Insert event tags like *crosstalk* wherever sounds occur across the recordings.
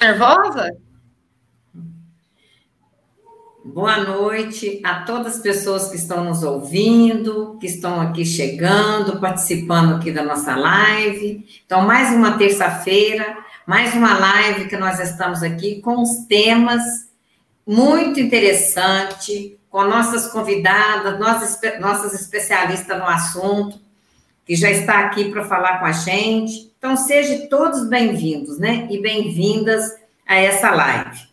Nervosa? Boa noite a todas as pessoas que estão nos ouvindo, que estão aqui chegando, participando aqui da nossa live. Então, mais uma terça-feira, mais uma live que nós estamos aqui com os temas muito interessantes, com nossas convidadas, nossas, nossas especialistas no assunto, que já está aqui para falar com a gente. Então, sejam todos bem-vindos, né? E bem-vindas a essa live.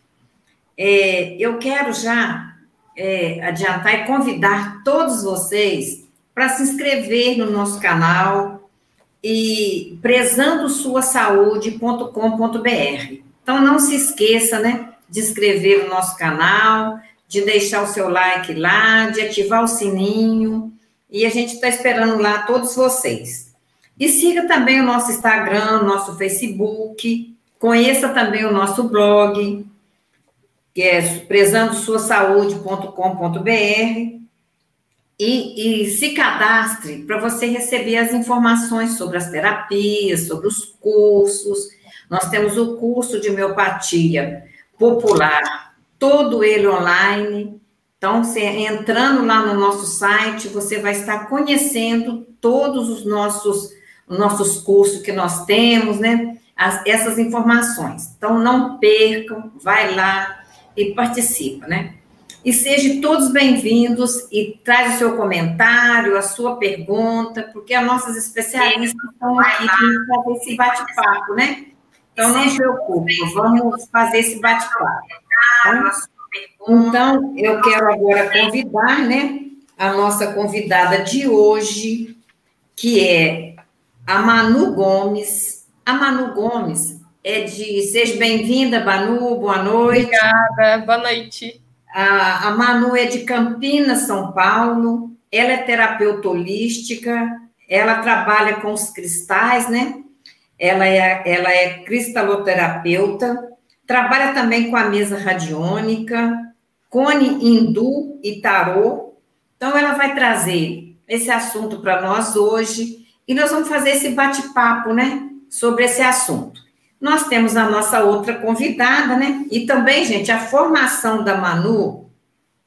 É, eu quero já é, adiantar e convidar todos vocês para se inscrever no nosso canal e prezando sua saúde.com.br. Então não se esqueça, né, de inscrever no nosso canal, de deixar o seu like lá, de ativar o sininho, e a gente está esperando lá todos vocês. E siga também o nosso Instagram, nosso Facebook, conheça também o nosso blog, que é prezandosuasaúde.com.br e, e se cadastre para você receber as informações sobre as terapias, sobre os cursos. Nós temos o curso de homeopatia popular, todo ele online. Então, você, entrando lá no nosso site, você vai estar conhecendo todos os nossos, nossos cursos que nós temos, né? As, essas informações. Então, não percam, vai lá, e participa, né? E sejam todos bem-vindos e traz o seu comentário, a sua pergunta, porque as nossas especialistas estão aqui para fazer esse bate-papo, né? Então, não se preocupe, vamos fazer esse bate-papo. Tá? Então, eu quero agora convidar, né, a nossa convidada de hoje, que é a Manu Gomes. A Manu Gomes, é de. Seja bem-vinda, Manu, boa noite. Obrigada, boa noite. A, a Manu é de Campinas, São Paulo. Ela é terapeuta holística, ela trabalha com os cristais, né? Ela é, ela é cristaloterapeuta, trabalha também com a mesa radiônica, cone hindu e tarô. Então, ela vai trazer esse assunto para nós hoje e nós vamos fazer esse bate-papo, né? Sobre esse assunto. Nós temos a nossa outra convidada, né? E também, gente, a formação da Manu,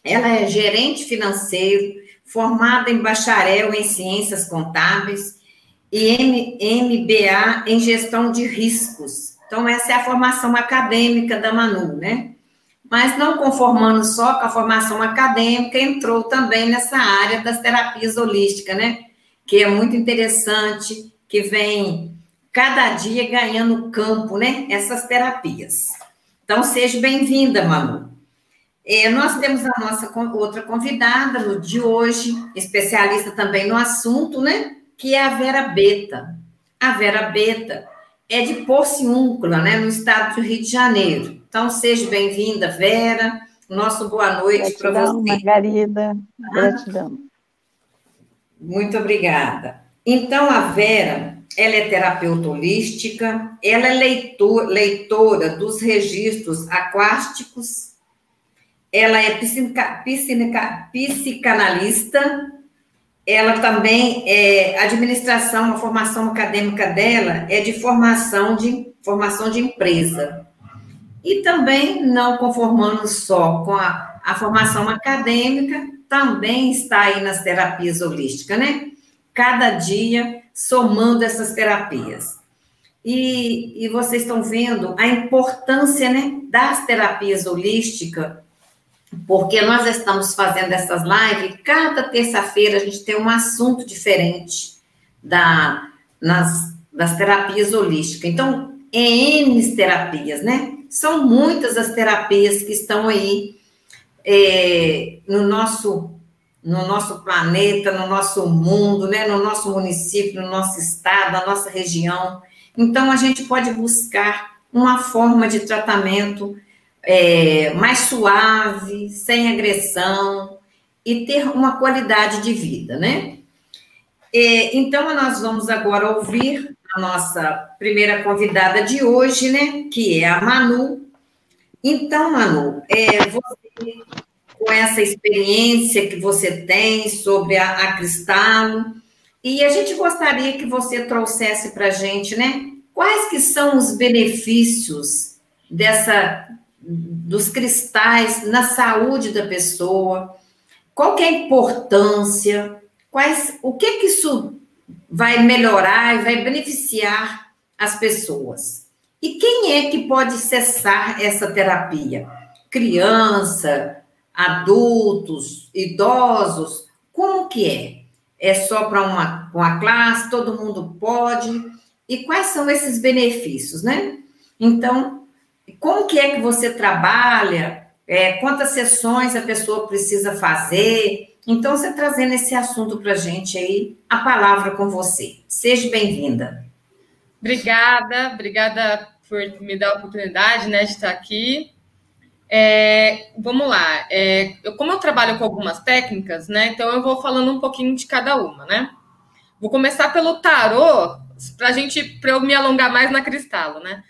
ela é gerente financeiro, formada em bacharel em ciências contábeis e MBA em gestão de riscos. Então, essa é a formação acadêmica da Manu, né? Mas não conformando só com a formação acadêmica, entrou também nessa área das terapias holísticas, né? Que é muito interessante, que vem cada dia ganhando campo, né? Essas terapias. Então, seja bem-vinda, Manu. É, nós temos a nossa outra convidada no de hoje, especialista também no assunto, né? Que é a Vera Beta. A Vera Beta é de Porciúncula, né? No estado do Rio de Janeiro. Então, seja bem-vinda, Vera. Nosso boa noite para você. Margarida. Gratidão. Muito obrigada. Então, a Vera ela é terapeuta holística, ela é leitor, leitora dos registros aquásticos, ela é psica, psica, psicanalista, ela também é administração, a formação acadêmica dela é de formação de formação de empresa. E também, não conformando só com a, a formação acadêmica, também está aí nas terapias holísticas, né? Cada dia somando essas terapias. E, e vocês estão vendo a importância né, das terapias holísticas, porque nós estamos fazendo essas lives, cada terça-feira a gente tem um assunto diferente da, nas, das terapias holísticas. Então, é N terapias, né? São muitas as terapias que estão aí é, no nosso no nosso planeta, no nosso mundo, né, no nosso município, no nosso estado, na nossa região. Então, a gente pode buscar uma forma de tratamento é, mais suave, sem agressão e ter uma qualidade de vida, né? É, então, nós vamos agora ouvir a nossa primeira convidada de hoje, né? Que é a Manu. Então, Manu, é, você com essa experiência que você tem sobre a, a Cristalo. E a gente gostaria que você trouxesse para a gente, né? Quais que são os benefícios dessa dos cristais na saúde da pessoa? Qual que é a importância? Quais, o que que isso vai melhorar e vai beneficiar as pessoas? E quem é que pode cessar essa terapia? Criança, adultos, idosos, como que é? É só para uma, uma classe, todo mundo pode? E quais são esses benefícios, né? Então, como que é que você trabalha? É, quantas sessões a pessoa precisa fazer? Então, você trazendo esse assunto para a gente aí, a palavra com você. Seja bem-vinda. Obrigada, obrigada por me dar a oportunidade né, de estar aqui. É, vamos lá. É, eu, como eu trabalho com algumas técnicas, né? Então eu vou falando um pouquinho de cada uma, né? Vou começar pelo tarô, para gente, eu me alongar mais na cristalo, né?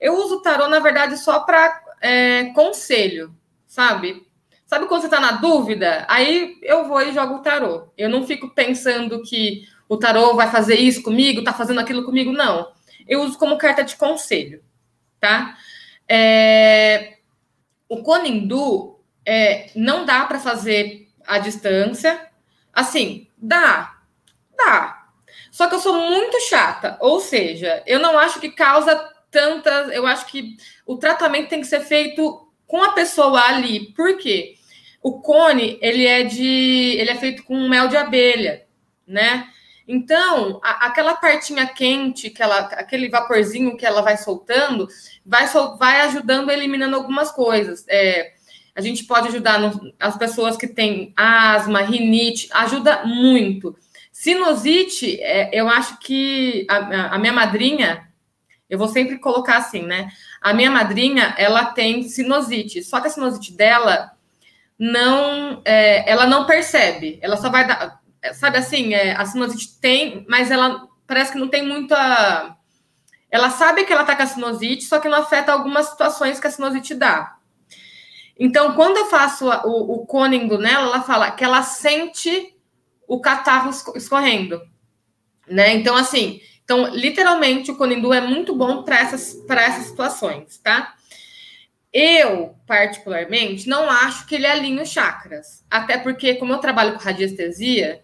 Eu uso tarô, na verdade, só para é, conselho, sabe? Sabe quando você está na dúvida? Aí eu vou e jogo o tarô. Eu não fico pensando que o tarô vai fazer isso comigo, tá fazendo aquilo comigo, não. Eu uso como carta de conselho, tá? É, o Conindu é, não dá para fazer à distância. Assim, dá, dá. Só que eu sou muito chata, ou seja, eu não acho que causa tantas. Eu acho que o tratamento tem que ser feito com a pessoa ali. Por quê? O cone, ele é de. ele é feito com mel de abelha, né? Então, a, aquela partinha quente, que ela, aquele vaporzinho que ela vai soltando, vai, sol, vai ajudando, eliminando algumas coisas. É, a gente pode ajudar no, as pessoas que têm asma, rinite, ajuda muito. Sinusite, é, eu acho que a, a, minha madrinha, eu vou sempre colocar assim, né? A minha madrinha, ela tem sinusite, só que a sinusite dela não, é, ela não percebe, ela só vai dar sabe assim, é, a sinusite tem, mas ela parece que não tem muita. Ela sabe que ela tá com a sinusite, só que não afeta algumas situações que a sinusite dá. Então, quando eu faço o, o cônigo nela, ela fala que ela sente o catarro escorrendo, né? Então, assim, então, literalmente, o cônigo é muito bom para essas, essas situações, tá? Eu, particularmente, não acho que ele alinha os chakras. Até porque, como eu trabalho com radiestesia,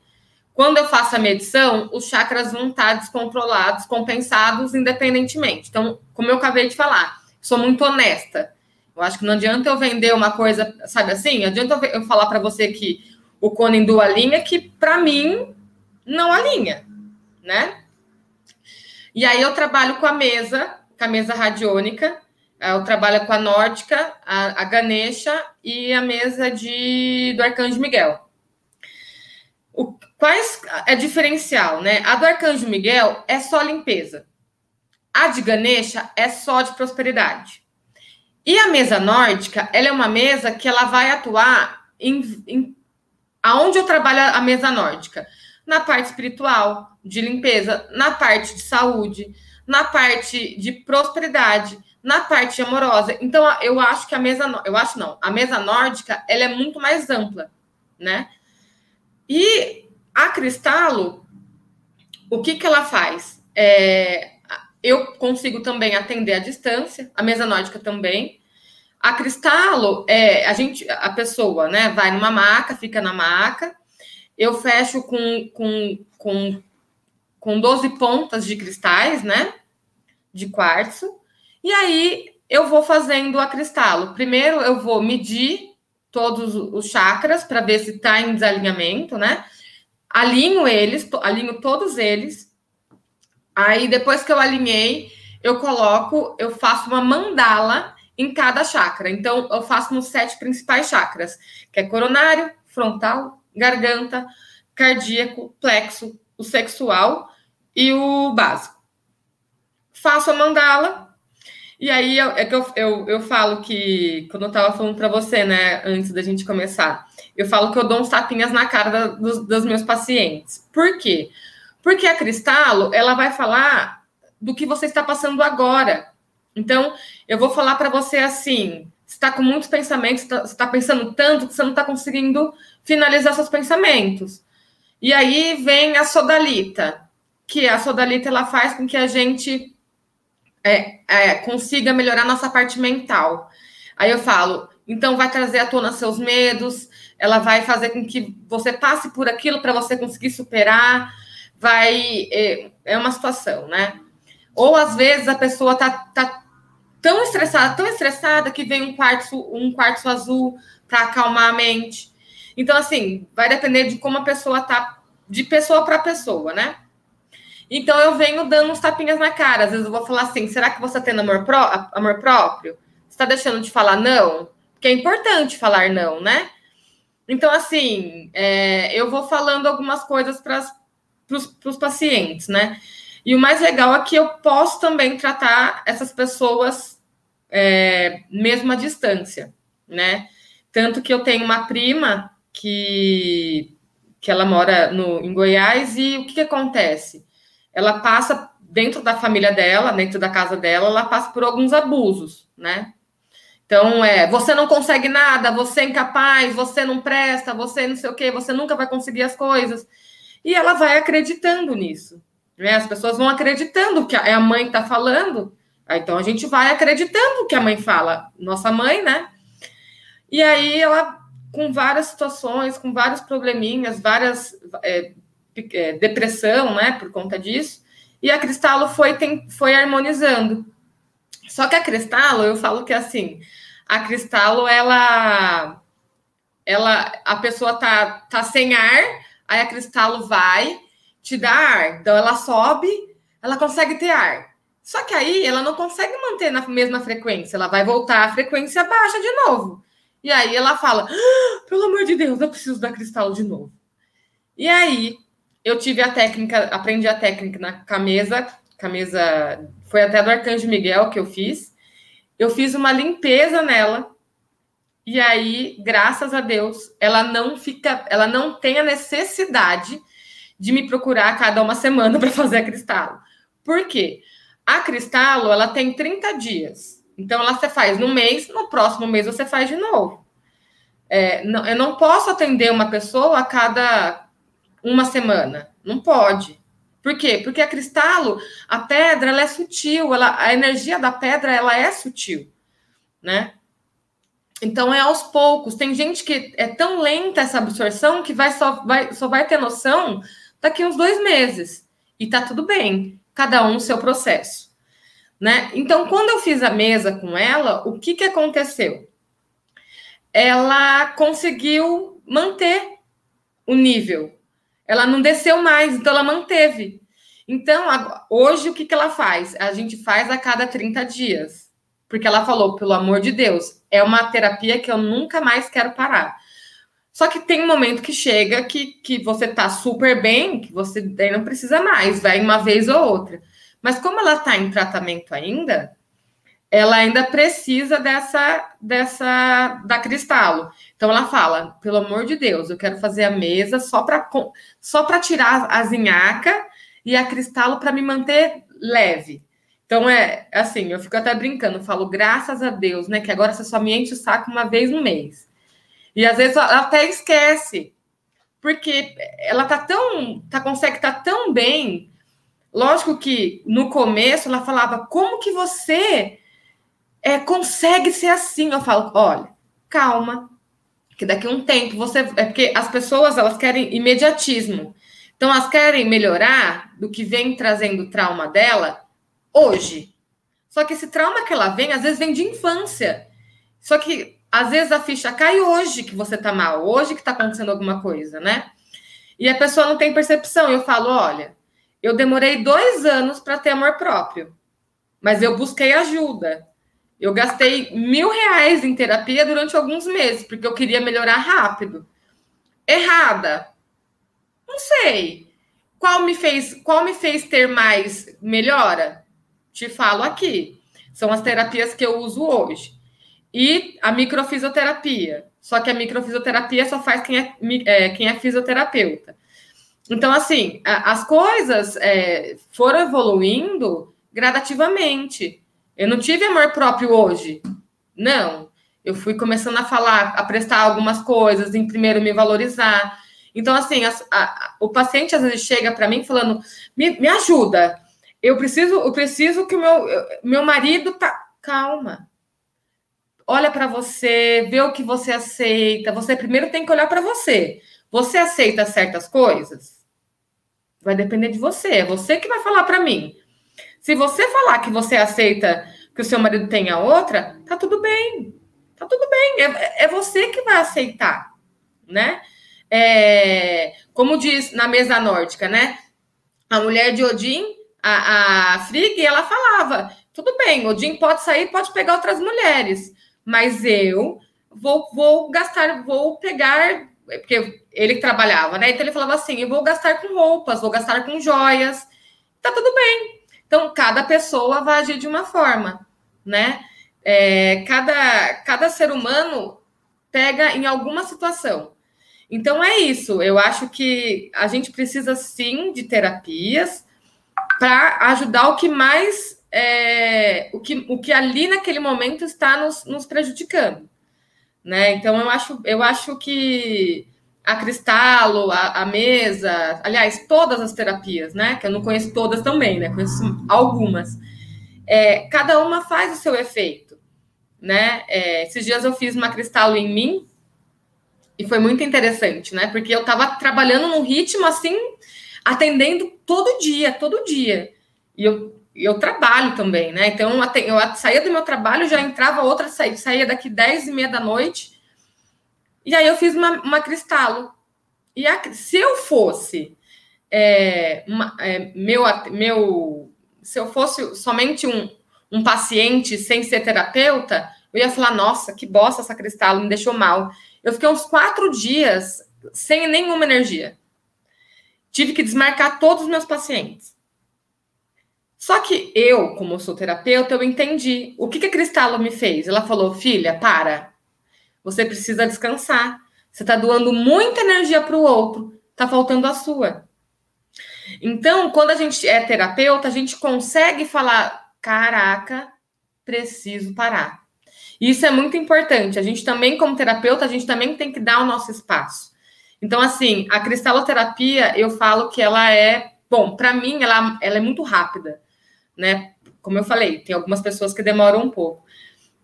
quando eu faço a medição, os chakras vão estar descontrolados, compensados independentemente. Então, como eu acabei de falar, sou muito honesta. Eu acho que não adianta eu vender uma coisa, sabe assim? Adianta eu falar para você que o Conindu alinha, que para mim não alinha, né? E aí eu trabalho com a mesa, com a mesa radiônica, eu trabalho com a nórdica, a, a Ganesha e a mesa de, do Arcanjo Miguel. O, quais é diferencial, né? A do Arcanjo Miguel é só limpeza. A de Ganesha é só de prosperidade. E a mesa nórdica, ela é uma mesa que ela vai atuar em, em aonde eu trabalho a mesa nórdica? Na parte espiritual, de limpeza, na parte de saúde, na parte de prosperidade, na parte amorosa. Então, eu acho que a mesa, eu acho não, a mesa nórdica, ela é muito mais ampla, né? E a Cristalo, o que, que ela faz? É, eu consigo também atender à distância, a mesa nórdica também. A Cristalo, é, a gente, a pessoa, né, vai numa maca, fica na maca. Eu fecho com, com, com, com 12 pontas de cristais, né, de quartzo. E aí eu vou fazendo a cristalo. Primeiro eu vou medir todos os chakras para ver se está em desalinhamento, né? Alinho eles, alinho todos eles. Aí depois que eu alinhei, eu coloco, eu faço uma mandala em cada chakra. Então eu faço nos sete principais chakras, que é coronário, frontal, garganta, cardíaco, plexo, o sexual e o básico. Faço a mandala, e aí é que eu, eu, eu falo que, quando eu estava falando para você, né, antes da gente começar, eu falo que eu dou uns tapinhas na cara da, dos, dos meus pacientes. Por quê? Porque a Cristalo, ela vai falar do que você está passando agora. Então, eu vou falar para você assim: você está com muitos pensamentos, você está tá pensando tanto que você não está conseguindo finalizar seus pensamentos. E aí vem a sodalita, que a sodalita ela faz com que a gente é, é, consiga melhorar nossa parte mental. Aí eu falo, então vai trazer à tona seus medos, ela vai fazer com que você passe por aquilo para você conseguir superar, vai é, é, uma situação, né? Ou às vezes a pessoa tá, tá tão estressada, tão estressada que vem um quartzo, um quartzo azul para acalmar a mente. Então assim, vai depender de como a pessoa tá de pessoa para pessoa, né? Então eu venho dando uns tapinhas na cara. Às vezes eu vou falar assim: será que você está tendo amor, pró amor próprio? Você está deixando de falar não? Porque é importante falar não, né? Então, assim, é, eu vou falando algumas coisas para os pacientes, né? E o mais legal é que eu posso também tratar essas pessoas é, mesmo à distância, né? Tanto que eu tenho uma prima que, que ela mora no, em Goiás e o que, que acontece? Ela passa dentro da família dela, dentro da casa dela, ela passa por alguns abusos, né? Então, é, você não consegue nada, você é incapaz, você não presta, você não sei o quê, você nunca vai conseguir as coisas. E ela vai acreditando nisso. Né? As pessoas vão acreditando que é a mãe que está falando. Então, a gente vai acreditando que a mãe fala. Nossa mãe, né? E aí, ela, com várias situações, com vários probleminhas, várias é, é, depressão, né, por conta disso, e a Cristalo foi, tem, foi harmonizando. Só que a Cristalo, eu falo que assim, a Cristalo, ela, ela, a pessoa tá, tá sem ar, aí a Cristalo vai, te dá ar, então ela sobe, ela consegue ter ar. Só que aí ela não consegue manter na mesma frequência, ela vai voltar à frequência baixa de novo. E aí ela fala: ah, pelo amor de Deus, eu preciso da cristal de novo. E aí eu tive a técnica, aprendi a técnica na camisa, camisa foi até do Arcanjo Miguel que eu fiz. Eu fiz uma limpeza nela e aí, graças a Deus, ela não fica, ela não tem a necessidade de me procurar a cada uma semana *laughs* para fazer a cristalo. Por quê? A cristalo, ela tem 30 dias. Então, ela você faz no mês, no próximo mês você faz de novo. É, não, eu não posso atender uma pessoa a cada uma semana. Não pode. Por quê? Porque a cristalo, a pedra, ela é sutil, ela, a energia da pedra, ela é sutil, né? Então é aos poucos. Tem gente que é tão lenta essa absorção que vai só vai, só vai ter noção daqui uns dois meses. E tá tudo bem. Cada um seu processo. Né? Então, quando eu fiz a mesa com ela, o que, que aconteceu? Ela conseguiu manter o nível ela não desceu mais, então ela manteve. Então, hoje o que, que ela faz? A gente faz a cada 30 dias. Porque ela falou, pelo amor de Deus, é uma terapia que eu nunca mais quero parar. Só que tem um momento que chega que, que você tá super bem, que você daí não precisa mais, vai uma vez ou outra. Mas como ela tá em tratamento ainda, ela ainda precisa dessa dessa da cristalo. Então ela fala, pelo amor de Deus, eu quero fazer a mesa só para só para tirar a zinhaca e a cristalo para me manter leve. Então é assim, eu fico até brincando, falo graças a Deus, né, que agora você só me enche o saco uma vez no mês. E às vezes ela até esquece, porque ela tá tão, tá consegue tá tão bem. Lógico que no começo ela falava, como que você é, consegue ser assim. Eu falo, olha, calma, que daqui a um tempo você. É porque as pessoas elas querem imediatismo. Então, elas querem melhorar do que vem trazendo trauma dela hoje. Só que esse trauma que ela vem, às vezes vem de infância. Só que às vezes a ficha cai hoje que você tá mal, hoje que tá acontecendo alguma coisa, né? E a pessoa não tem percepção. Eu falo, olha, eu demorei dois anos para ter amor próprio, mas eu busquei ajuda. Eu gastei mil reais em terapia durante alguns meses, porque eu queria melhorar rápido. Errada? Não sei. Qual me fez, qual me fez ter mais melhora? Te falo aqui. São as terapias que eu uso hoje. E a microfisioterapia. Só que a microfisioterapia só faz quem é, é quem é fisioterapeuta. Então, assim, a, as coisas é, foram evoluindo gradativamente. Eu não tive amor próprio hoje. Não. Eu fui começando a falar, a prestar algumas coisas, em primeiro me valorizar. Então, assim, a, a, o paciente às vezes chega para mim falando: me, me ajuda. eu preciso, eu preciso que o meu, meu marido tá. Calma. Olha para você, vê o que você aceita. Você primeiro tem que olhar para você. Você aceita certas coisas? Vai depender de você. É você que vai falar para mim. Se você falar que você aceita que o seu marido tenha outra, tá tudo bem. Tá tudo bem. É, é você que vai aceitar, né? É, como diz na mesa nórdica, né? A mulher de Odin, a, a Frigg, ela falava: tudo bem, Odin pode sair, pode pegar outras mulheres, mas eu vou, vou gastar, vou pegar, porque ele trabalhava, né? Então ele falava assim: eu vou gastar com roupas, vou gastar com joias, tá tudo bem. Então cada pessoa vai agir de uma forma, né? É, cada, cada ser humano pega em alguma situação. Então é isso. Eu acho que a gente precisa sim de terapias para ajudar o que mais é, o, que, o que ali naquele momento está nos, nos prejudicando. Né? Então eu acho, eu acho que a Cristalo, a, a, mesa, aliás, todas as terapias, né? Que eu não conheço todas também, né? Conheço algumas. É, cada uma faz o seu efeito, né? É, esses dias eu fiz uma Cristalo em mim e foi muito interessante, né? Porque eu estava trabalhando num ritmo assim, atendendo todo dia, todo dia. E eu, eu trabalho também, né? Então eu, eu saía do meu trabalho, já entrava outra, saía, saía daqui 10 e meia da noite. E aí eu fiz uma, uma cristalo. E a, se eu fosse é, uma, é, meu, meu, se eu fosse somente um, um paciente sem ser terapeuta, eu ia falar, nossa, que bosta essa cristalo, me deixou mal. Eu fiquei uns quatro dias sem nenhuma energia. Tive que desmarcar todos os meus pacientes. Só que eu, como sou terapeuta, eu entendi. O que, que a Cristalo me fez? Ela falou, filha, para. Você precisa descansar. Você está doando muita energia para o outro. Está faltando a sua. Então, quando a gente é terapeuta, a gente consegue falar: caraca, preciso parar. Isso é muito importante. A gente também, como terapeuta, a gente também tem que dar o nosso espaço. Então, assim, a cristaloterapia, eu falo que ela é, bom, para mim, ela, ela é muito rápida, né? Como eu falei, tem algumas pessoas que demoram um pouco.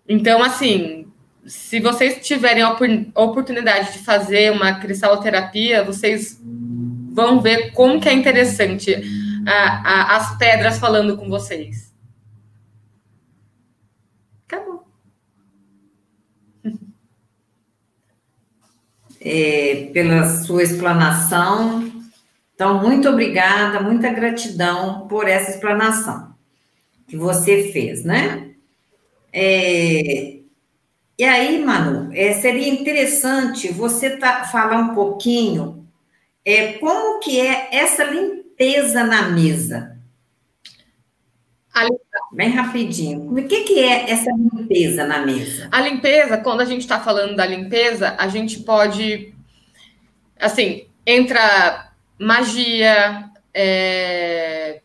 Então, assim, se vocês tiverem a oportunidade de fazer uma cristaloterapia, vocês vão ver como que é interessante a, a, as pedras falando com vocês. *laughs* é, pela sua explanação. Então, muito obrigada, muita gratidão por essa explanação que você fez, né? É, e aí, Manu, é, seria interessante você tá, falar um pouquinho é, como que é essa limpeza na mesa. Bem rapidinho. O que, que é essa limpeza na mesa? A limpeza, quando a gente está falando da limpeza, a gente pode. Assim, entra magia, é,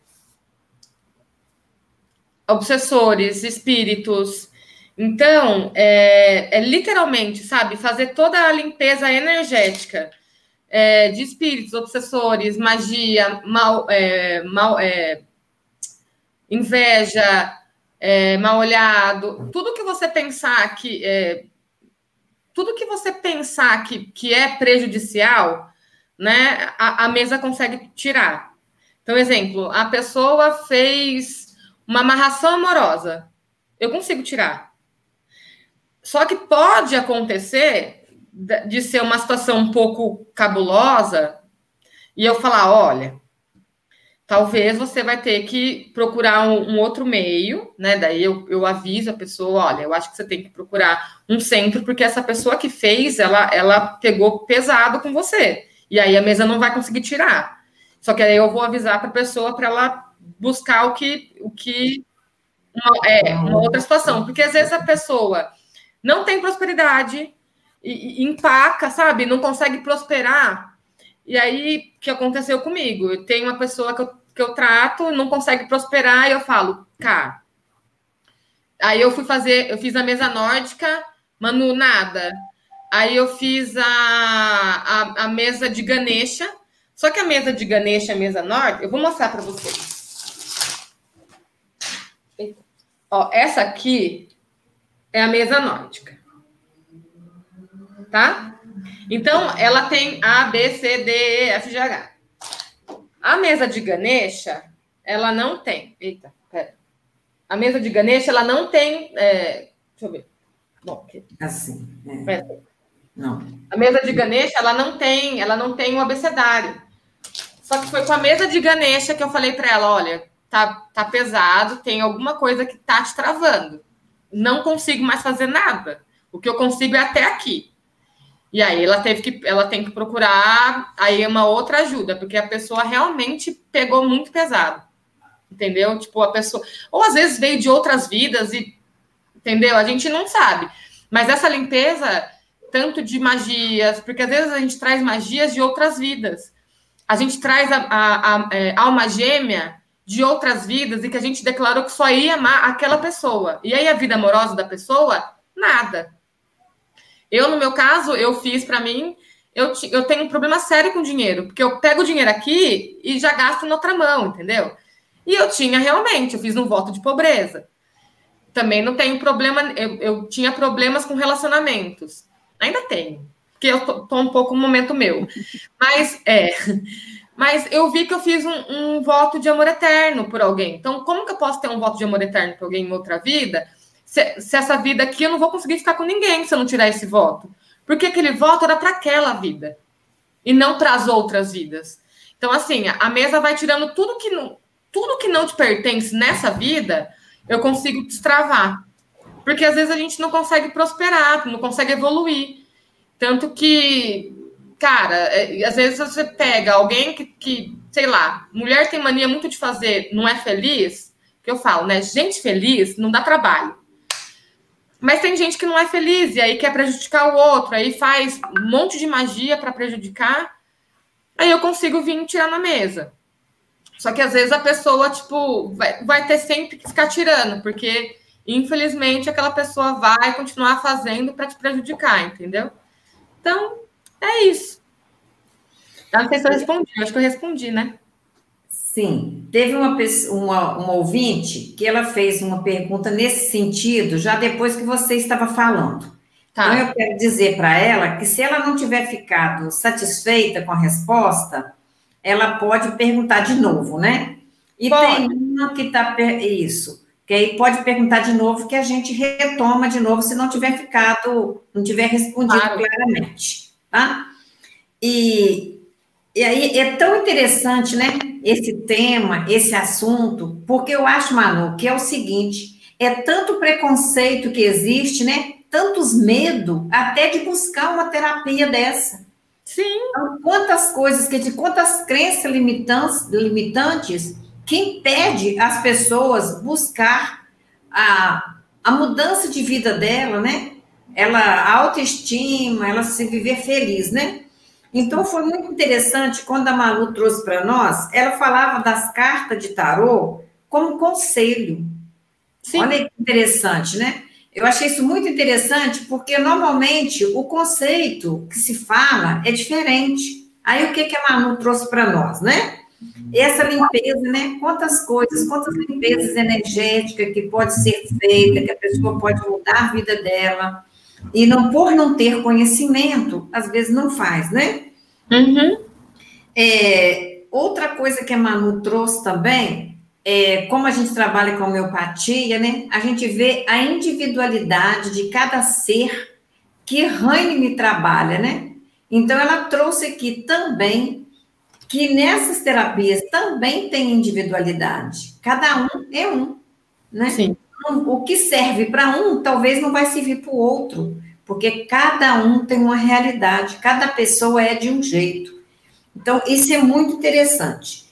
obsessores, espíritos. Então, é, é, literalmente, sabe, fazer toda a limpeza energética é, de espíritos, obsessores, magia, mal, é, mal, é, inveja, é, mal olhado, tudo que você pensar que é, tudo que você pensar que, que é prejudicial, né, a, a mesa consegue tirar. Então, exemplo, a pessoa fez uma amarração amorosa, eu consigo tirar. Só que pode acontecer de ser uma situação um pouco cabulosa e eu falar, olha, talvez você vai ter que procurar um, um, outro meio, né? Daí eu, eu aviso a pessoa, olha, eu acho que você tem que procurar um centro, porque essa pessoa que fez, ela, ela pegou pesado com você. E aí a mesa não vai conseguir tirar. Só que aí eu vou avisar para a pessoa para ela buscar o que, o que uma, é, uma outra situação. Porque às vezes a pessoa não tem prosperidade e, e empaca, sabe? Não consegue prosperar. E aí, o que aconteceu comigo? Tenho uma pessoa que eu que eu trato, não consegue prosperar, e eu falo, cara. Aí eu fui fazer, eu fiz a mesa nórdica, Manu, nada. Aí eu fiz a, a, a mesa de Ganesha. Só que a mesa de Ganesha, a mesa nórdica, eu vou mostrar para vocês. Ó, essa aqui é a mesa nórdica. Tá? Então, ela tem A, B, C, D, E, F, G, H. A mesa de Ganesha, ela não tem. Eita, pera. A mesa de Ganesha, ela não tem. É, deixa eu ver. Bom, aqui. Assim. É. Não. A mesa de Ganesha, ela não tem, ela não tem o um abecedário. Só que foi com a mesa de Ganesha que eu falei para ela, olha, tá, tá pesado, tem alguma coisa que tá te travando. Não consigo mais fazer nada. O que eu consigo é até aqui. E aí ela teve que, ela tem que procurar aí uma outra ajuda, porque a pessoa realmente pegou muito pesado. Entendeu? Tipo, a pessoa, ou às vezes veio de outras vidas e entendeu? A gente não sabe. Mas essa limpeza tanto de magias, porque às vezes a gente traz magias de outras vidas. A gente traz a, a, a, é, alma gêmea de outras vidas e que a gente declarou que só ia amar aquela pessoa. E aí a vida amorosa da pessoa, nada. Eu, no meu caso, eu fiz para mim, eu, eu tenho um problema sério com dinheiro, porque eu pego o dinheiro aqui e já gasto na outra mão, entendeu? E eu tinha realmente, eu fiz um voto de pobreza. Também não tenho problema, eu, eu tinha problemas com relacionamentos. Ainda tenho, porque eu tô, tô um pouco no momento meu. Mas é. Mas eu vi que eu fiz um, um, voto de amor eterno por alguém. Então, como que eu posso ter um voto de amor eterno por alguém em outra vida? Se, se essa vida aqui eu não vou conseguir ficar com ninguém se eu não tirar esse voto. Porque aquele voto era para aquela vida e não para as outras vidas. Então, assim, a mesa vai tirando tudo que não, tudo que não te pertence nessa vida, eu consigo destravar. Porque às vezes a gente não consegue prosperar, não consegue evoluir. Tanto que cara, é, às vezes você pega alguém que, que, sei lá, mulher tem mania muito de fazer, não é feliz, que eu falo, né? Gente feliz não dá trabalho. Mas tem gente que não é feliz e aí quer prejudicar o outro, aí faz um monte de magia para prejudicar. Aí eu consigo vir tirar na mesa. Só que às vezes a pessoa, tipo, vai, vai ter sempre que ficar tirando, porque infelizmente aquela pessoa vai continuar fazendo para te prejudicar, entendeu? Então, é isso. Eu não sei se eu respondi, acho que eu respondi, né? Sim, teve uma, uma, uma ouvinte que ela fez uma pergunta nesse sentido, já depois que você estava falando. Tá. Então, eu quero dizer para ela que se ela não tiver ficado satisfeita com a resposta, ela pode perguntar de novo, né? E pode. tem uma que está. Isso. Que aí pode perguntar de novo, que a gente retoma de novo, se não tiver ficado, não tiver respondido claro. claramente tá? E, e aí é tão interessante, né, esse tema, esse assunto, porque eu acho, Manu, que é o seguinte, é tanto preconceito que existe, né, tantos medo até de buscar uma terapia dessa. Sim. Então, quantas coisas, que de quantas crenças limitantes, limitantes que impede as pessoas buscar a, a mudança de vida dela, né? Ela autoestima, ela se viver feliz, né? Então foi muito interessante quando a Malu trouxe para nós, ela falava das cartas de tarô como conselho. Sim. Olha que interessante, né? Eu achei isso muito interessante porque normalmente o conceito que se fala é diferente. Aí o que, que a Manu trouxe para nós, né? Essa limpeza, né? Quantas coisas, quantas limpezas energéticas que pode ser feita, que a pessoa pode mudar a vida dela e não por não ter conhecimento, às vezes não faz, né? Uhum. É, outra coisa que a Manu trouxe também, é, como a gente trabalha com homeopatia, né? A gente vê a individualidade de cada ser que me trabalha, né? Então, ela trouxe aqui também que nessas terapias também tem individualidade. Cada um é um, né? Sim o que serve para um talvez não vai servir para o outro, porque cada um tem uma realidade, cada pessoa é de um jeito. Então, isso é muito interessante.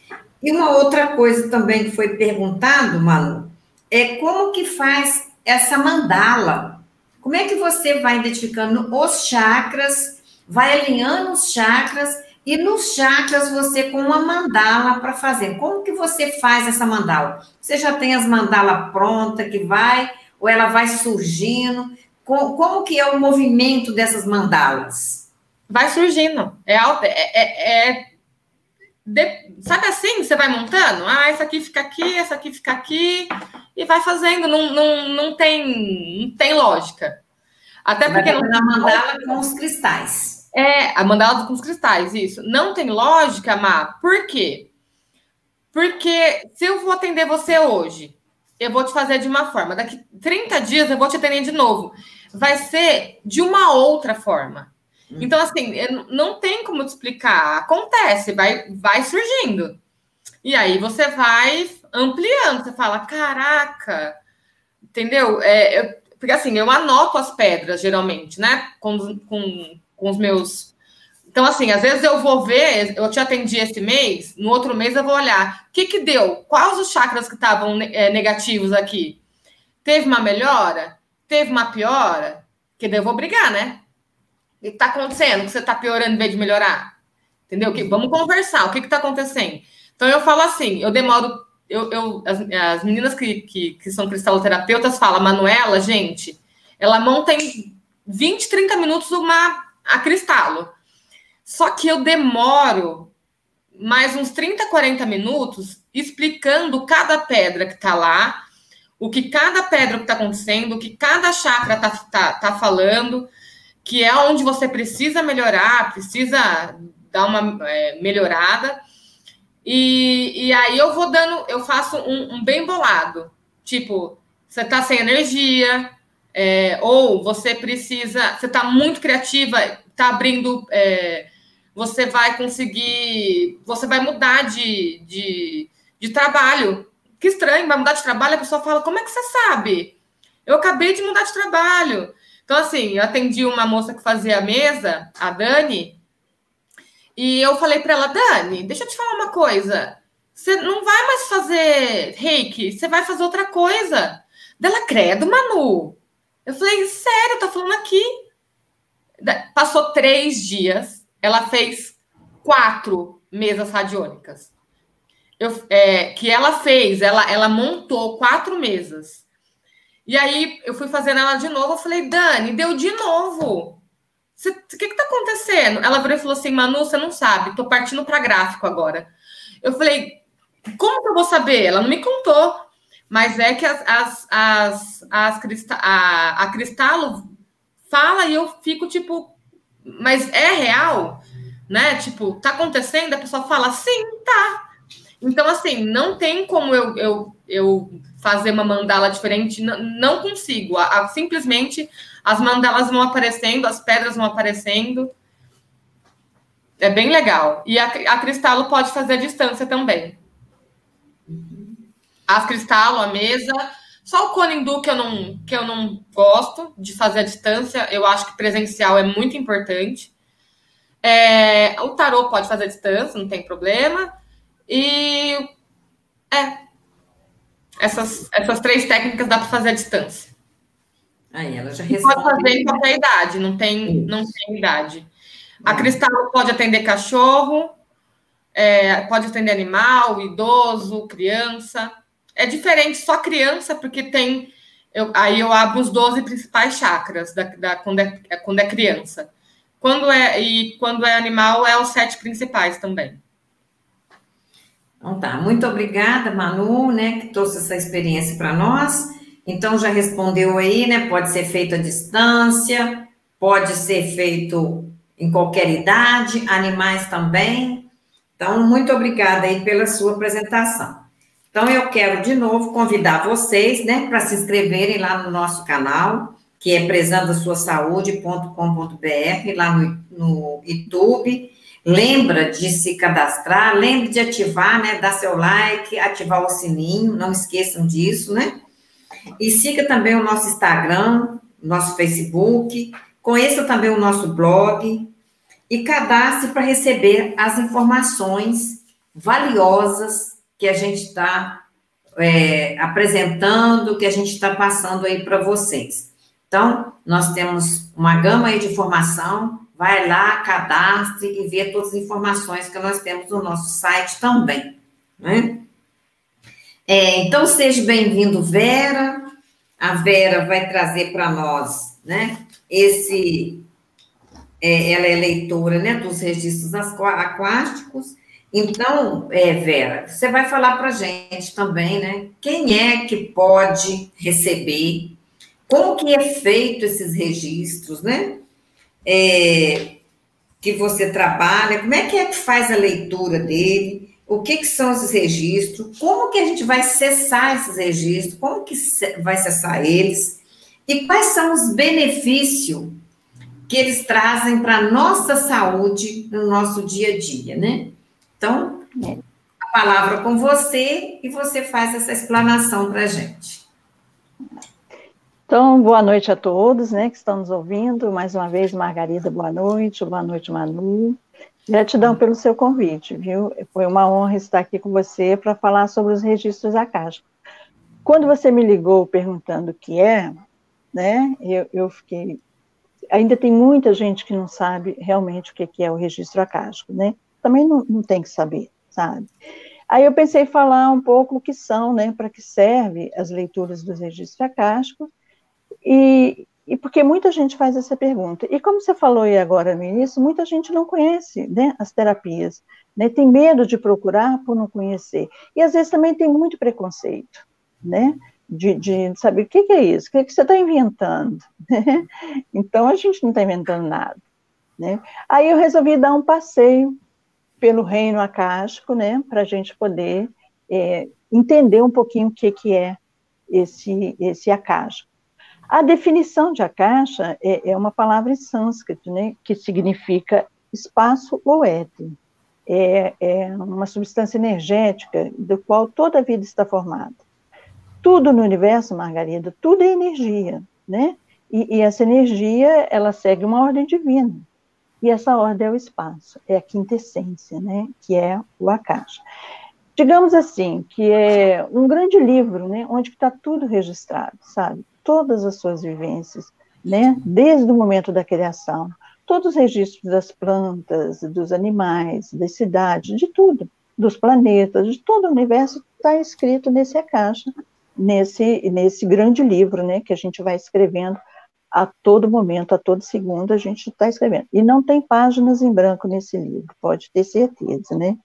E uma outra coisa também que foi perguntado, Manu, é como que faz essa mandala? Como é que você vai identificando os chakras, vai alinhando os chakras e nos chakras você com uma mandala para fazer. Como que você faz essa mandala? Você já tem as mandalas pronta que vai ou ela vai surgindo? Como, como que é o movimento dessas mandalas? Vai surgindo. É, é, é, é, de, sabe assim, você vai montando? Ah, essa aqui fica aqui, essa aqui fica aqui, e vai fazendo, não, não, não, tem, não tem lógica. Até porque não. Na mandala com os cristais. É, a mandala com os cristais, isso. Não tem lógica, Má. Por quê? Porque se eu vou atender você hoje, eu vou te fazer de uma forma. Daqui 30 dias eu vou te atender de novo. Vai ser de uma outra forma. Hum. Então, assim, não tem como te explicar. Acontece, vai, vai surgindo. E aí você vai ampliando. Você fala, caraca, entendeu? É, eu, porque assim, eu anoto as pedras, geralmente, né? Com, com, com os meus então, assim, às vezes eu vou ver, eu te atendi esse mês, no outro mês eu vou olhar o que, que deu, quais os chakras que estavam é, negativos aqui. Teve uma melhora? Teve uma piora? Que daí eu vou brigar, né? O que está acontecendo? Que você está piorando em vez de melhorar? Entendeu? Que, vamos conversar, o que está acontecendo? Então eu falo assim, eu demoro. Eu, eu as, as meninas que, que, que são cristaloterapeutas falam, Manuela, gente, ela monta em 20, 30 minutos uma a cristalo. Só que eu demoro mais uns 30, 40 minutos explicando cada pedra que está lá, o que cada pedra que está acontecendo, o que cada chakra está tá, tá falando, que é onde você precisa melhorar, precisa dar uma é, melhorada. E, e aí eu vou dando, eu faço um, um bem bolado. Tipo, você está sem energia, é, ou você precisa, você está muito criativa, está abrindo é, você vai conseguir, você vai mudar de, de, de trabalho. Que estranho, vai mudar de trabalho, a pessoa fala, como é que você sabe? Eu acabei de mudar de trabalho. Então, assim, eu atendi uma moça que fazia a mesa, a Dani, e eu falei para ela, Dani, deixa eu te falar uma coisa. Você não vai mais fazer reiki, você vai fazer outra coisa. Dela, credo, Manu. Eu falei, sério, tá falando aqui. Passou três dias ela fez quatro mesas radiônicas. Eu, é, que ela fez, ela, ela montou quatro mesas. E aí eu fui fazendo ela de novo, eu falei, Dani, deu de novo. O que que tá acontecendo? Ela virou e falou assim, Manu, você não sabe, tô partindo para gráfico agora. Eu falei, como que eu vou saber? Ela não me contou. Mas é que as, as, as, as a, a Cristalo fala e eu fico tipo, mas é real, né? Tipo, tá acontecendo, a pessoa fala, sim, tá. Então, assim, não tem como eu, eu, eu fazer uma mandala diferente, não, não consigo. A, a, simplesmente as mandalas vão aparecendo, as pedras vão aparecendo. É bem legal. E a, a cristalo pode fazer a distância também. As cristalo, a mesa, só o Conindu que eu não que eu não gosto de fazer a distância. Eu acho que presencial é muito importante. É, o tarô pode fazer a distância, não tem problema. E é essas, essas três técnicas dá para fazer a distância. Aí ela já responde. Pode fazer em qualquer idade, não tem, não tem idade. A cristal pode atender cachorro, é, pode atender animal, idoso, criança. É diferente só criança, porque tem. Eu, aí eu abro os 12 principais chakras da, da, quando, é, é, quando é criança. Quando é, e quando é animal, é os sete principais também. Então tá, muito obrigada, Manu, né, que trouxe essa experiência para nós. Então já respondeu aí, né? Pode ser feito à distância, pode ser feito em qualquer idade, animais também. Então, muito obrigada aí pela sua apresentação. Então, eu quero de novo convidar vocês, né, para se inscreverem lá no nosso canal, que é prezandasuasaúde.com.br, lá no, no YouTube. Lembra de se cadastrar, lembre de ativar, né, dar seu like, ativar o sininho, não esqueçam disso, né? E siga também o nosso Instagram, nosso Facebook, conheça também o nosso blog e cadastre para receber as informações valiosas que a gente está é, apresentando, que a gente está passando aí para vocês. Então, nós temos uma gama aí de informação, vai lá, cadastre e vê todas as informações que nós temos no nosso site também, né? É, então, seja bem-vindo, Vera. A Vera vai trazer para nós, né, esse... É, ela é leitora, né, dos registros aquáticos, Então, é, Vera, você vai falar para a gente também, né? Quem é que pode receber? Como que é feito esses registros, né? É, que você trabalha, como é que é que faz a leitura dele? O que, que são esses registros? Como que a gente vai cessar esses registros? Como que vai cessar eles? E quais são os benefícios que eles trazem para a nossa saúde no nosso dia a dia, né? Então, a palavra com você e você faz essa explanação para a gente. Então, boa noite a todos, né, que estão nos ouvindo. Mais uma vez, Margarida, boa noite. Boa noite, Manu. Gratidão pelo seu convite, viu? Foi uma honra estar aqui com você para falar sobre os registros acásticos. Quando você me ligou perguntando o que é, né, eu, eu fiquei... Ainda tem muita gente que não sabe realmente o que é o registro acástico, né? Também não, não tem que saber, sabe? Aí eu pensei falar um pouco o que são, né, para que serve as leituras dos registros acásticos, e, e porque muita gente faz essa pergunta. E como você falou aí agora no início, muita gente não conhece né, as terapias, né, tem medo de procurar por não conhecer. E às vezes também tem muito preconceito, né? De, de saber o que, que, é isso, o que, que você está inventando. *laughs* então a gente não está inventando nada. Né? Aí eu resolvi dar um passeio pelo reino acástico, né, para a gente poder é, entender um pouquinho o que, que é esse, esse acástico. A definição de akasha é, é uma palavra em sânscrito, né, que significa espaço ou éter. É, é uma substância energética do qual toda a vida está formada. Tudo no universo, Margarida, tudo é energia, né? E, e essa energia, ela segue uma ordem divina. E essa ordem é o espaço, é a quintessência, né, que é o Akasha. Digamos assim, que é um grande livro, né, onde está tudo registrado, sabe? Todas as suas vivências, né, desde o momento da criação, todos os registros das plantas, dos animais, das cidades, de tudo, dos planetas, de todo o universo está escrito nesse Akasha, nesse, nesse grande livro, né, que a gente vai escrevendo a todo momento, a todo segundo, a gente está escrevendo. E não tem páginas em branco nesse livro, pode ter certeza, né?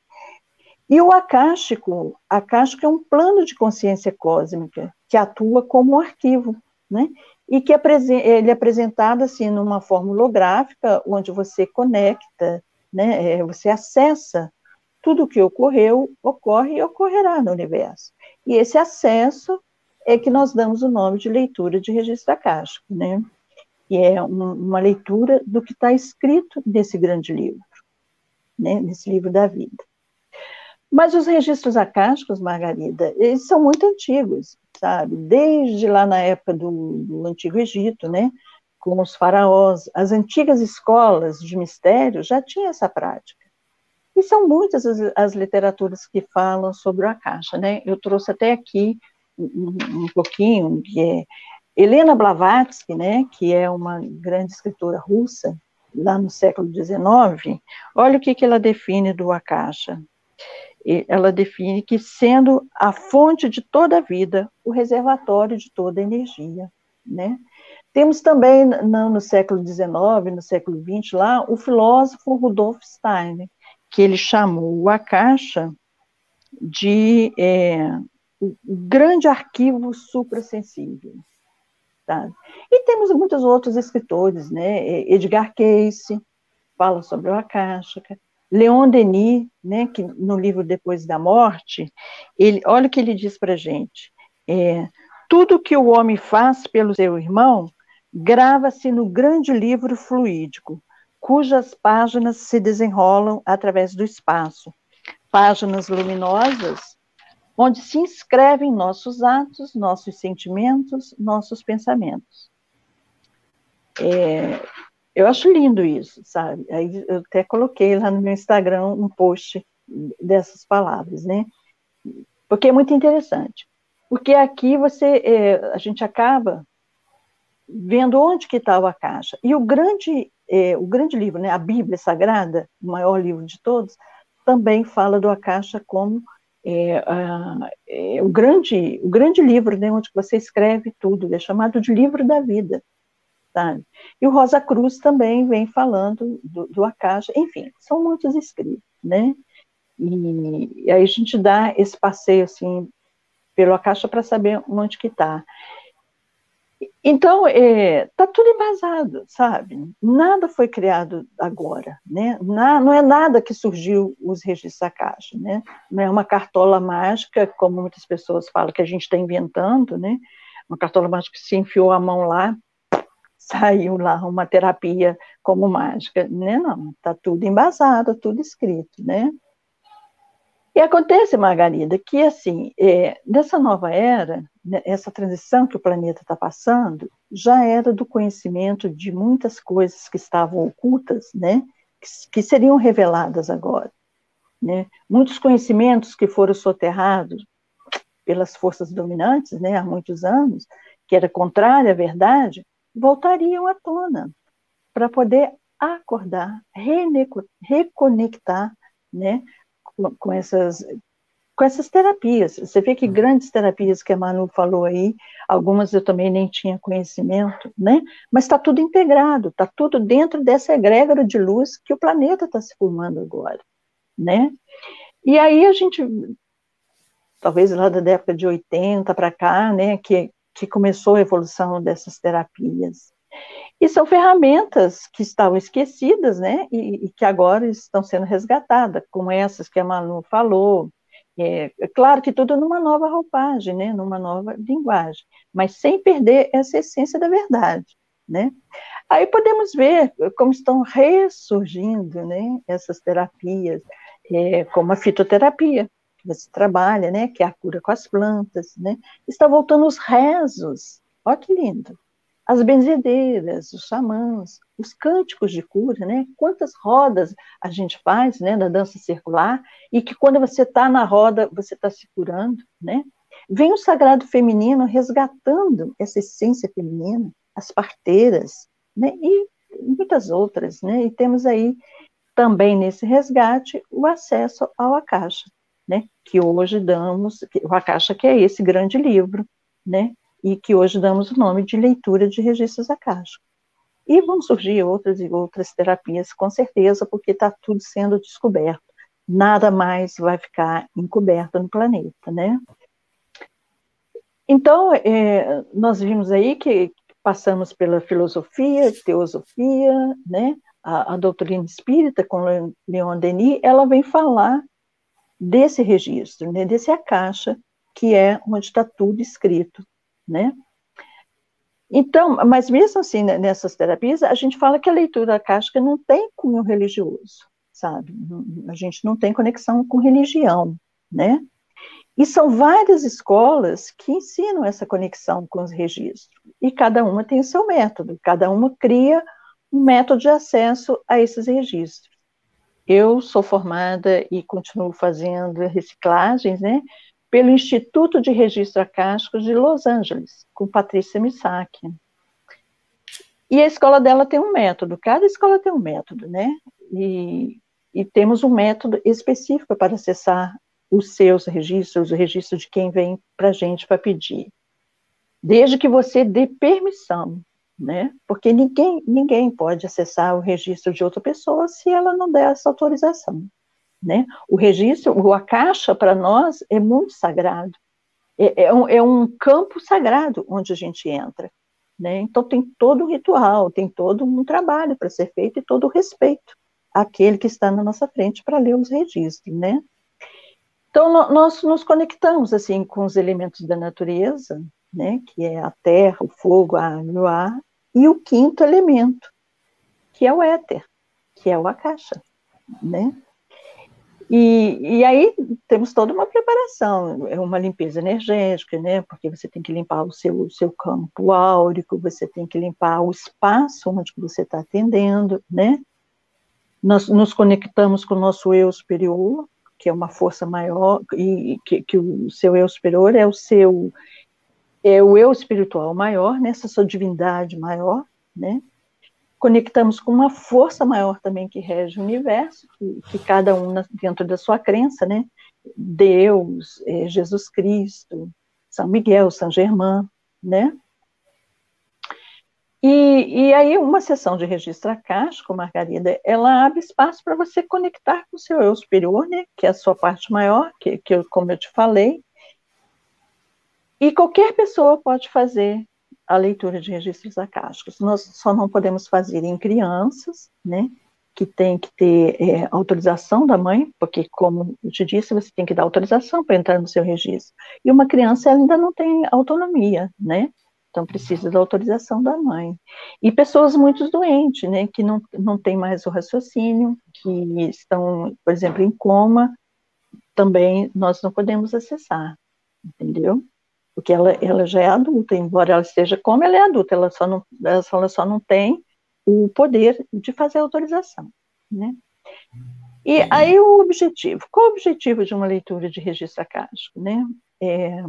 E o acástico, acástico é um plano de consciência cósmica que atua como um arquivo, né? E que ele é apresentado assim numa forma holográfica, onde você conecta, né? É, você acessa tudo o que ocorreu, ocorre e ocorrerá no universo. E esse acesso é que nós damos o nome de leitura de registro acástico, né? Que é uma, uma leitura do que está escrito nesse grande livro, né, nesse livro da vida. Mas os registros acásticos, Margarida, eles são muito antigos, sabe? Desde lá na época do, do Antigo Egito, né? Com os faraós, as antigas escolas de mistério já tinham essa prática. E são muitas as, as literaturas que falam sobre o Akasha, né? Eu trouxe até aqui um, um pouquinho, que é Helena Blavatsky, né, que é uma grande escritora russa, lá no século XIX, olha o que, que ela define do Akasha. Ela define que sendo a fonte de toda a vida, o reservatório de toda a energia, né? Temos também no, no século XIX, no século XX, lá, o filósofo Rudolf Steiner, que ele chamou o Akasha de é, o grande arquivo suprassensível. E temos muitos outros escritores, né? Edgar Cayce fala sobre o Akashica, Leon Denis, né, que no livro Depois da Morte, ele, olha o que ele diz para gente, é, tudo que o homem faz pelo seu irmão grava-se no grande livro fluídico, cujas páginas se desenrolam através do espaço, páginas luminosas onde se inscrevem nossos atos, nossos sentimentos, nossos pensamentos. É, eu acho lindo isso, sabe? Aí eu até coloquei lá no meu Instagram um post dessas palavras, né? Porque é muito interessante. Porque aqui você, é, a gente acaba vendo onde que está a caixa. E o grande, é, o grande livro, né, a Bíblia Sagrada, o maior livro de todos, também fala do Akasha como é, é, o, grande, o grande livro, né, onde você escreve tudo, é chamado de livro da vida. Sabe? E o Rosa Cruz também vem falando do, do Akasha, enfim, são muitos escritos, né? E, e aí a gente dá esse passeio, assim, pela caixa para saber onde que está. Então, está é, tá tudo embasado, sabe? Nada foi criado agora, né? Na, não é nada que surgiu os registros da Caixa, né? Não é uma cartola mágica, como muitas pessoas falam que a gente está inventando, né? Uma cartola mágica que se enfiou a mão lá, saiu lá uma terapia como mágica, né? Não, está tudo embasado, tudo escrito, né? E acontece, Margarida, que assim, é, nessa nova era, essa transição que o planeta está passando, já era do conhecimento de muitas coisas que estavam ocultas, né, que, que seriam reveladas agora. Né? Muitos conhecimentos que foram soterrados pelas forças dominantes né, há muitos anos, que era contrária à verdade, voltariam à tona para poder acordar, reconectar né, com essas com essas terapias. Você vê que grandes terapias que a Manu falou aí, algumas eu também nem tinha conhecimento, né? Mas está tudo integrado, está tudo dentro dessa egrégora de luz que o planeta está se formando agora, né? E aí a gente, talvez lá da década de 80 para cá, né, que, que começou a evolução dessas terapias. E são ferramentas que estavam esquecidas, né, e, e, que agora estão sendo resgatadas, como essas que a Manu falou. É, é, claro que tudo numa nova roupagem, né, numa nova linguagem, mas sem perder essa essência da verdade, né. Aí podemos ver como estão ressurgindo, né, essas terapias, é, como a fitoterapia, que você trabalha, né, que é a cura com as plantas, né, está voltando os rezos, olha que lindo, as benzedeiras, os xamãs, os cânticos de cura, né? Quantas rodas a gente faz, né, na dança circular, e que quando você está na roda, você está se curando, né? Vem o sagrado feminino resgatando essa essência feminina, as parteiras, né? E muitas outras, né? E temos aí também nesse resgate o acesso ao Akasha, né? Que hoje damos, o Akasha que é esse grande livro, né? E que hoje damos o nome de leitura de registros acásticos. E vão surgir outras e outras terapias, com certeza, porque está tudo sendo descoberto. Nada mais vai ficar encoberto no planeta, né? Então, é, nós vimos aí que passamos pela filosofia, teosofia, né? A, a doutrina espírita, com Leon Denis, ela vem falar desse registro, né? desse acaixa, que é onde está tudo escrito, né? Então, mas mesmo assim, né, nessas terapias, a gente fala que a leitura acástica não tem cunho religioso, sabe? A gente não tem conexão com religião, né? E são várias escolas que ensinam essa conexão com os registros. E cada uma tem o seu método, cada uma cria um método de acesso a esses registros. Eu sou formada e continuo fazendo reciclagens, né? Pelo Instituto de Registro Acástico de Los Angeles, com Patrícia Misaki. E a escola dela tem um método, cada escola tem um método, né? E, e temos um método específico para acessar os seus registros, o registro de quem vem para a gente para pedir. Desde que você dê permissão, né? Porque ninguém, ninguém pode acessar o registro de outra pessoa se ela não der essa autorização. Né? O registro, a caixa para nós é muito sagrado. É, é, um, é, um, campo sagrado onde a gente entra. Né? Então tem todo um ritual, tem todo um trabalho para ser feito e todo o respeito àquele que está na nossa frente para ler os registros, né? Então no, nós nos conectamos assim com os elementos da natureza, né? Que é a terra, o fogo, a água, o ar e o quinto elemento, que é o éter, que é o akasha, né? E, e aí temos toda uma preparação, é uma limpeza energética, né? Porque você tem que limpar o seu, seu campo áurico, você tem que limpar o espaço onde você está atendendo, né? Nós nos conectamos com o nosso eu superior, que é uma força maior, e que, que o seu eu superior é o seu é o eu espiritual maior, né? Essa sua divindade maior, né? Conectamos com uma força maior também que rege o universo, que, que cada um dentro da sua crença, né? Deus, é, Jesus Cristo, São Miguel, São Germain, né? E, e aí, uma sessão de registro acástico, Margarida, ela abre espaço para você conectar com o seu eu superior, né, que é a sua parte maior, que, que eu, como eu te falei, e qualquer pessoa pode fazer a leitura de registros acásticos. Nós só não podemos fazer em crianças, né, que tem que ter é, autorização da mãe, porque, como eu te disse, você tem que dar autorização para entrar no seu registro. E uma criança ainda não tem autonomia, né? Então, precisa da autorização da mãe. E pessoas muito doentes, né, que não, não têm mais o raciocínio, que estão, por exemplo, em coma, também nós não podemos acessar, entendeu? Porque ela, ela já é adulta, embora ela esteja como ela é adulta, ela só não, ela só não tem o poder de fazer autorização, né? E aí o objetivo, qual o objetivo de uma leitura de registro acástico, né? É,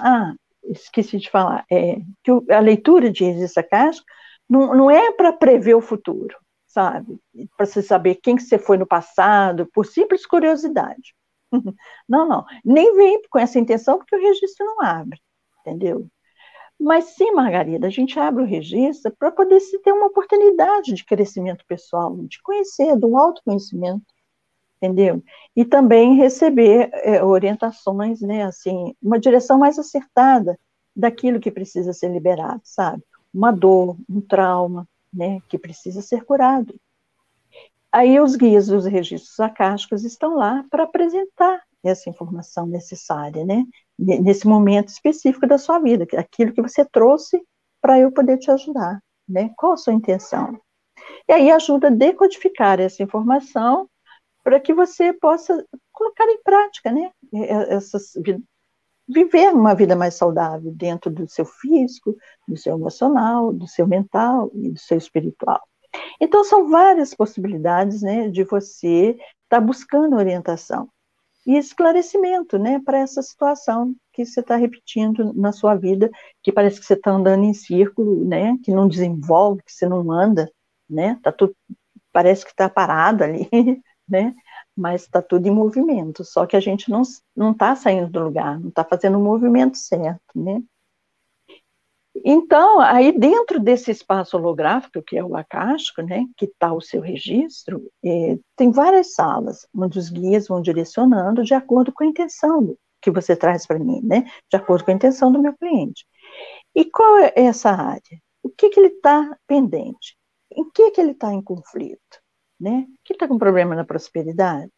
ah, esqueci de falar, é, que a leitura de registro acástico não, não é para prever o futuro, sabe? Para você saber quem que você foi no passado, por simples curiosidade. *laughs* Não, não. Nem vem com essa intenção, porque o registro não abre, entendeu? Mas sim, Margarida, a gente abre o registro para poder se ter uma oportunidade de crescimento pessoal, de conhecer, do autoconhecimento, entendeu? E também receber é, orientações, né, assim, uma direção mais acertada daquilo que precisa ser liberado, sabe? Uma dor, um trauma, né, que precisa ser curado. Aí os guias dos registros acásticos estão lá para apresentar essa informação necessária, né? Nesse momento específico da sua vida, aquilo que você trouxe para eu poder te ajudar, né? Qual a sua intenção? E aí ajuda a decodificar essa informação para que você possa colocar em prática, né? Essas, viver uma vida mais saudável dentro do seu físico, do seu emocional, do seu mental e do seu espiritual. Então, são várias possibilidades né, de você estar tá buscando orientação e esclarecimento, né, para essa situação que você está repetindo na sua vida, que parece que você está andando em círculo, né, que não desenvolve, que você não anda, né, tá tudo, parece que está parado ali, *laughs* né, mas está tudo em movimento, só que a gente não está saindo do lugar, não está fazendo o movimento certo, né. Então, aí dentro desse espaço holográfico, que é o acástico, né, que está o seu registro, é, tem várias salas, onde os guias vão direcionando de acordo com a intenção que você traz para mim, né, de acordo com a intenção do meu cliente. E qual é essa área? O que, que ele está pendente? Em que, que ele está em conflito? Né? Que está com problema na prosperidade?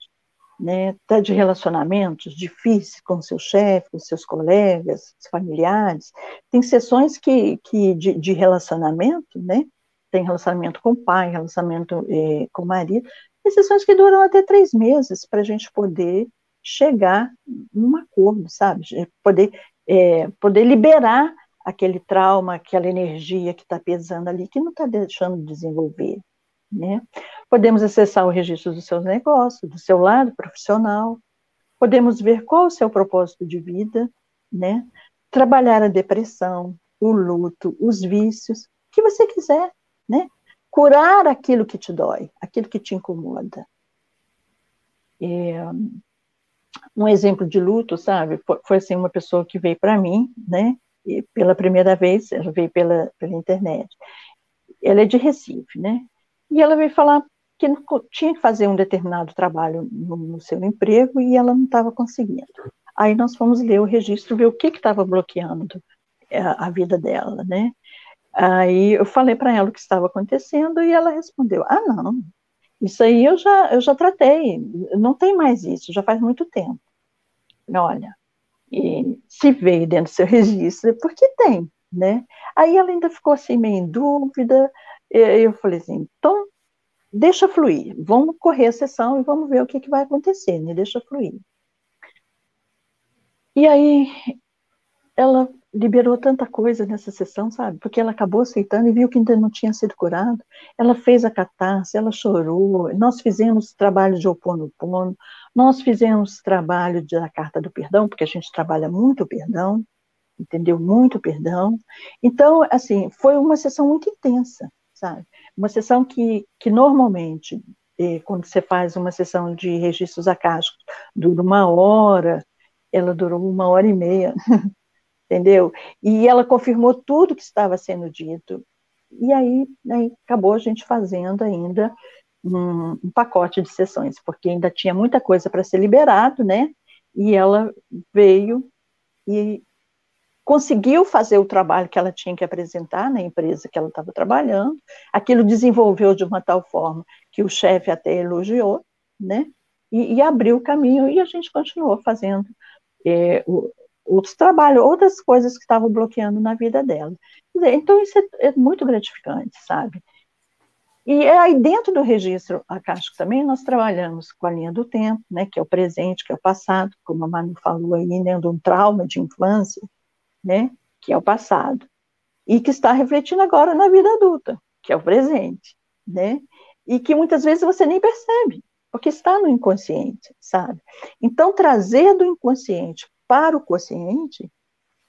Né, tá de relacionamentos difíceis com seu chefe, com seus colegas, familiares. Tem sessões que, que de, de relacionamento, né, tem relacionamento com o pai, relacionamento eh, com o marido, tem sessões que duram até três meses para a gente poder chegar num acordo, sabe? Poder, é, poder liberar aquele trauma, aquela energia que está pesando ali, que não está deixando de desenvolver. Né? Podemos acessar o registro dos seus negócios, do seu lado profissional, podemos ver qual o seu propósito de vida, né? trabalhar a depressão, o luto, os vícios, o que você quiser, né? curar aquilo que te dói, aquilo que te incomoda. É, um exemplo de luto, sabe, foi, foi assim uma pessoa que veio para mim, né, e pela primeira vez, ela veio pela, pela internet. Ela é de Recife, né, e ela veio falar que tinha que fazer um determinado trabalho no, no seu emprego e ela não estava conseguindo. Aí nós fomos ler o registro, ver o que estava bloqueando a, a, vida dela, né? Aí eu falei para ela o que estava acontecendo e ela respondeu: Ah, não, isso aí eu já, eu já tratei, não tem mais isso, já faz muito tempo. Olha, e se veio dentro do seu registro, é porque tem, né? Aí ela ainda ficou assim meio em dúvida, eu falei assim, então, deixa fluir, vamos correr a sessão e vamos ver o que, que vai acontecer, né? Deixa fluir. E aí, ela liberou tanta coisa nessa sessão, sabe? Porque ela acabou aceitando e viu que ainda não tinha sido curado. Ela fez a catarse, ela chorou. Nós fizemos trabalho de oponopono, nós fizemos trabalho da carta do perdão, porque a gente trabalha muito o perdão, entendeu? Muito perdão. Então, assim, foi uma sessão muito intensa sabe? Uma sessão que, que normalmente, eh, quando você faz uma sessão de registros acásticos, dura uma hora, ela durou uma hora e meia, *laughs* entendeu? E ela confirmou tudo que estava sendo dito, E aí, aí acabou a gente fazendo ainda um, um pacote de sessões, porque ainda tinha muita coisa para ser liberado, né? E ela veio e conseguiu fazer o trabalho que ela tinha que apresentar na empresa que ela estava trabalhando. Aquilo desenvolveu de uma tal forma que o chefe até elogiou, né? E, e abriu o caminho e a gente continuou fazendo é, outros trabalhos, outras coisas que estavam bloqueando na vida dela. Então isso é, é muito gratificante, sabe? E aí, dentro do registro acástico também, nós trabalhamos com a linha do tempo, né, que é o presente, que é o passado, como a Manu falou aí, né, um trauma de infância, né, que é o passado, e que está refletindo agora na vida adulta, que é o presente, né, e que muitas vezes você nem percebe, porque está no inconsciente, sabe? Então, trazer do inconsciente para o consciente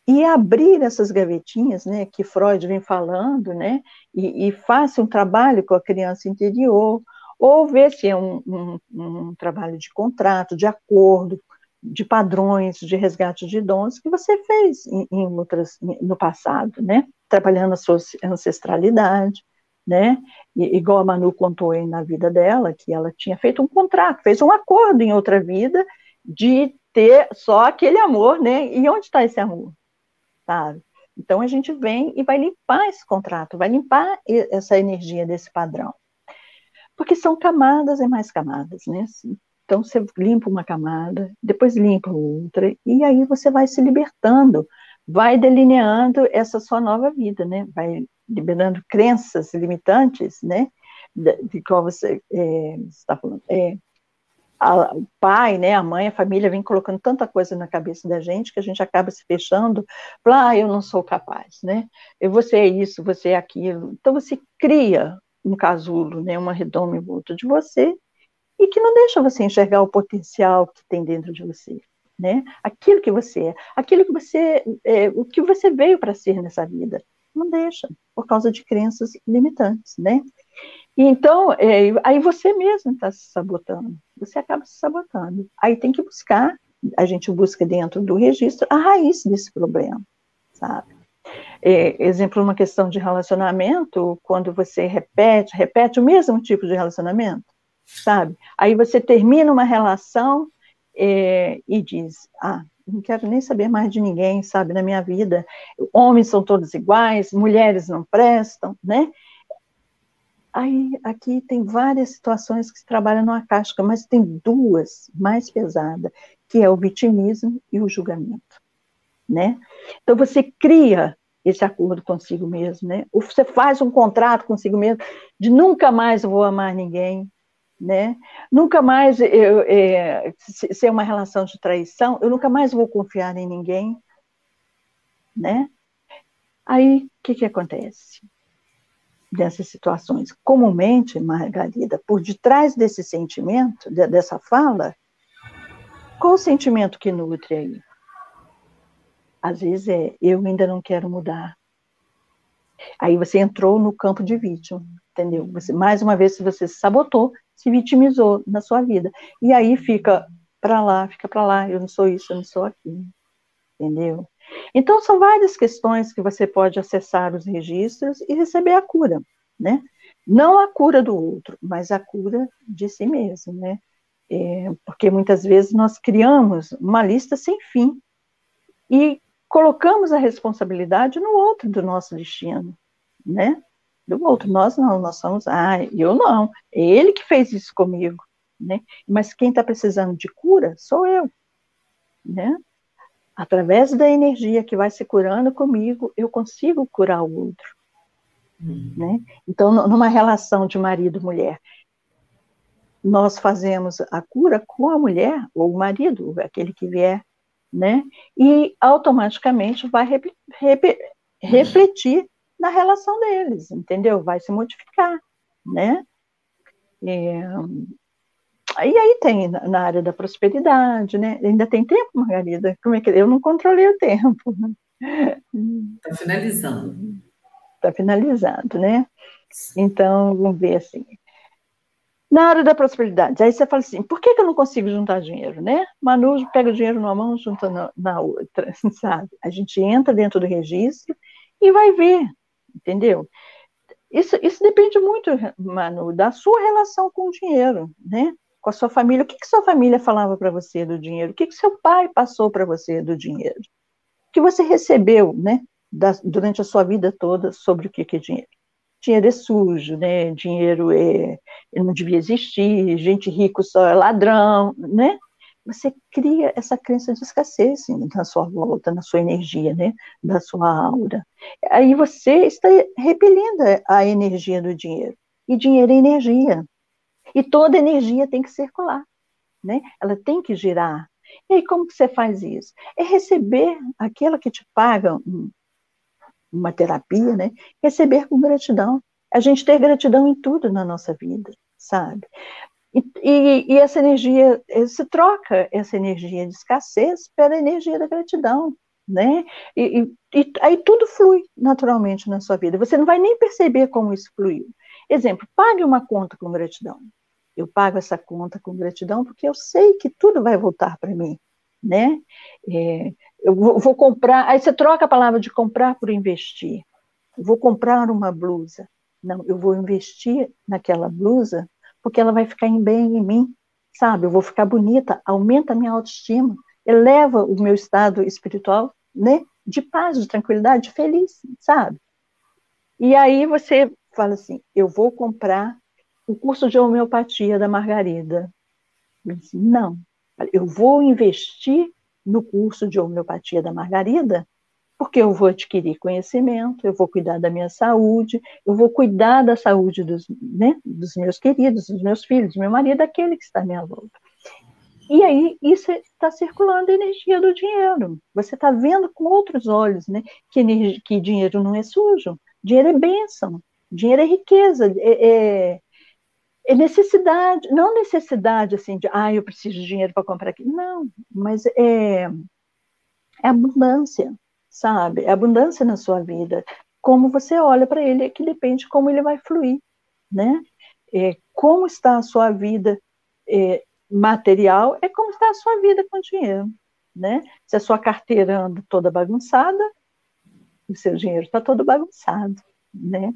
e abrir essas gavetinhas, né, que Freud vem falando, né, e, e faça um trabalho com a criança interior, ou ver se é um, um, um, trabalho de contrato, de acordo, de padrões, de resgate de dons que você fez em, em outras, no passado, né, trabalhando a sua ancestralidade, né, e, igual a Manu contou aí na vida dela, que ela tinha feito um contrato, fez um acordo em outra vida de ter só aquele amor, né, e onde está esse amor? sabe? Então a gente vem e vai limpar esse contrato, vai limpar essa energia desse padrão. Porque são camadas e mais camadas, né? Então você limpa uma camada, depois limpa outra, e aí você vai se libertando, vai delineando essa sua nova vida, né? Vai liberando crenças limitantes, né? De, qual você é, está falando. É, a, o pai, né, a mãe, a família vem colocando tanta coisa na cabeça da gente que a gente acaba se fechando, para ah, eu não sou capaz, né? Eu, você é isso, você é aquilo. Então você cria um casulo, né, uma redoma em volta de você e que não deixa você enxergar o potencial que tem dentro de você, né? Aquilo que você é, aquilo que você, é, o que você veio para ser nessa vida, não deixa por causa de crenças limitantes, né? Então, é, aí você mesmo está se sabotando, você acaba se sabotando. Aí tem que buscar, a gente busca dentro do registro a raiz desse problema, sabe? É, exemplo, uma questão de relacionamento, quando você repete, repete o mesmo tipo de relacionamento, sabe? Aí você termina uma relação é, e diz, ah, não quero nem saber mais de ninguém, sabe, na minha vida. Homens são todos iguais, mulheres não prestam, né? Aí, aqui tem várias situações que se trabalham no acástico, mas tem duas mais pesadas, que é o vitimismo e o julgamento, né? Então, você cria esse acordo consigo mesmo, né? Ou você faz um contrato consigo mesmo de nunca mais vou amar ninguém, né? Nunca mais eu, é, se é uma relação de traição, eu nunca mais vou confiar em ninguém, né? Aí, o que que acontece? dessas situações. Comumente, Margarida, por detrás desse sentimento, de, dessa fala, qual o sentimento que nutre aí? Às vezes é, eu ainda não quero mudar. Aí você entrou no campo de vítima, entendeu? Você, mais uma vez, você se sabotou, se vitimizou na sua vida. E aí fica para lá, fica para lá, eu não sou isso, eu não sou aquilo, entendeu? Então, são várias questões que você pode acessar os registros e receber a cura, né? Não a cura do outro, mas a cura de si mesmo, né? É, porque muitas vezes nós criamos uma lista sem fim e colocamos a responsabilidade no outro do nosso destino, né? Do outro, nós não, nós somos, ah, eu não, é ele que fez isso comigo, né? Mas quem está precisando de cura sou eu, né? através da energia que vai se curando comigo, eu consigo curar o outro. Uhum. Né? Então, numa relação de marido mulher, nós fazemos a cura com a mulher ou o marido, aquele que vier, né? E automaticamente vai rep refletir na relação deles, entendeu? Vai se modificar, né? É, e aí tem na área da prosperidade, né? Ainda tem tempo, Margarida? Como é que eu não controlei o tempo? Está *laughs* finalizando. Está finalizando, né? Então, vamos ver assim. Na área da prosperidade, aí você fala assim, por que, que eu não consigo juntar dinheiro, né? Manu pega o dinheiro numa mão, junta na, na outra, *laughs* sabe? A gente entra dentro do registro e vai ver, entendeu? Isso, isso depende muito, Manu, da sua relação com o dinheiro, né? Com a sua família. O que, que sua família falava para você do dinheiro? O que, que seu pai passou para você do dinheiro? O que você recebeu, né? Da, durante a sua vida toda sobre o que, que é dinheiro? Dinheiro é sujo, né? Dinheiro é, não devia existir, gente rico só é ladrão, né? Você cria essa crença de escassez assim, na sua volta, na sua energia, né, da sua aura. Aí você está repelindo a energia do dinheiro. E dinheiro é energia. E toda energia tem que circular, né? Ela tem que girar. E aí como que você faz isso? É receber aquela que te paga uma terapia, né? Receber com gratidão. A gente ter gratidão em tudo na nossa vida, sabe? E, e, e, essa energia, se troca essa energia de escassez pela energia da gratidão, né? E, e, aí tudo flui naturalmente na sua vida. Você não vai nem perceber como isso fluiu. Exemplo, pague uma conta com gratidão. Eu pago essa conta com gratidão porque eu sei que tudo vai voltar para mim, né? É, eu vou, vou comprar, aí você troca a palavra de comprar por investir. Eu vou comprar uma blusa. Não, eu vou investir naquela blusa porque ela vai ficar em bem em mim, sabe? Eu vou ficar bonita, aumenta a minha autoestima, eleva o meu estado espiritual, né? De paz, de tranquilidade, de feliz, sabe? E aí você fala assim: eu vou comprar o curso de homeopatia da Margarida. Eu disse, não, eu vou investir no curso de homeopatia da Margarida porque eu vou adquirir conhecimento, eu vou cuidar da minha saúde, eu vou cuidar da saúde dos, né, dos meus queridos, dos meus filhos, do meu marido, daquele que está à minha volta. E aí, isso está circulando a energia do dinheiro. Você está vendo com outros olhos, né? Que, energia, que dinheiro não é sujo, dinheiro é bênção, dinheiro é riqueza, é, é, é necessidade, não necessidade assim de, ah, eu preciso de dinheiro para comprar aquilo. Não, mas é, é abundância sabe? É abundância na sua vida. Como você olha para ele é que depende de como ele vai fluir, né? É, como está a sua vida é, material é como está a sua vida com dinheiro, né? Se a sua carteira anda toda bagunçada, o seu dinheiro está todo bagunçado, né?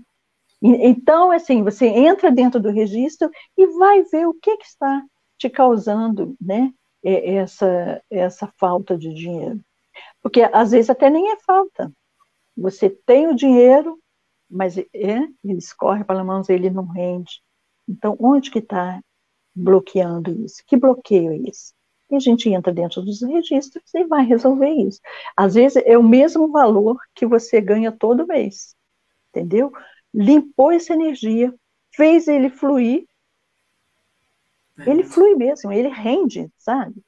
Então, assim, você entra dentro do registro e vai ver o que, que está te causando, né? Essa, essa falta de dinheiro. Porque às vezes até nem é falta. Você tem o dinheiro, mas é, ele escorre pelas mãos, ele não rende. Então, onde que está bloqueando isso? Que bloqueio é isso? E a gente entra dentro dos registros e vai resolver isso. Às vezes é o mesmo valor que você ganha todo mês, entendeu? Limpou essa energia, fez ele fluir, ele flui mesmo, ele rende, sabe?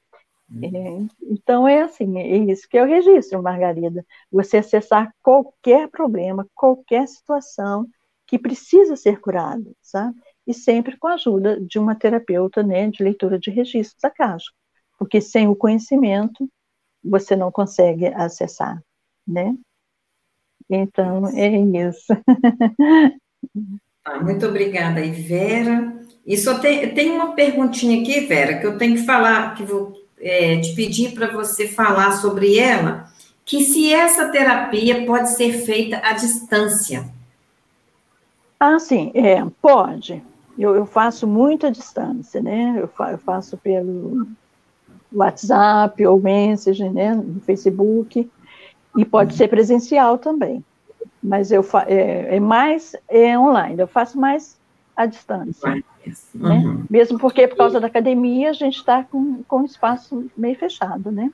É, então é assim, é isso que é o registro, Margarida. Você acessar qualquer problema, qualquer situação que precisa ser curada, sabe? E sempre com a ajuda de uma terapeuta, né, de leitura de registros acásticos. Porque sem o conhecimento, você não consegue acessar, né? Então, é isso. Muito obrigada, Vera. E só tem, tem uma perguntinha aqui, Vera, que eu tenho que falar, que vou é, te pedir para você falar sobre ela, que se essa terapia pode ser feita à distância. Ah, sim, é, pode. Eu, eu faço muito à distância, né? Eu, fa eu faço pelo WhatsApp ou Messenger, né? No Facebook, e pode uhum. ser presencial também. Mas eu é, é mais é online, eu faço mais à distância. Né? Uhum. Mesmo porque, por causa da academia, a gente está com, com o espaço meio fechado, né?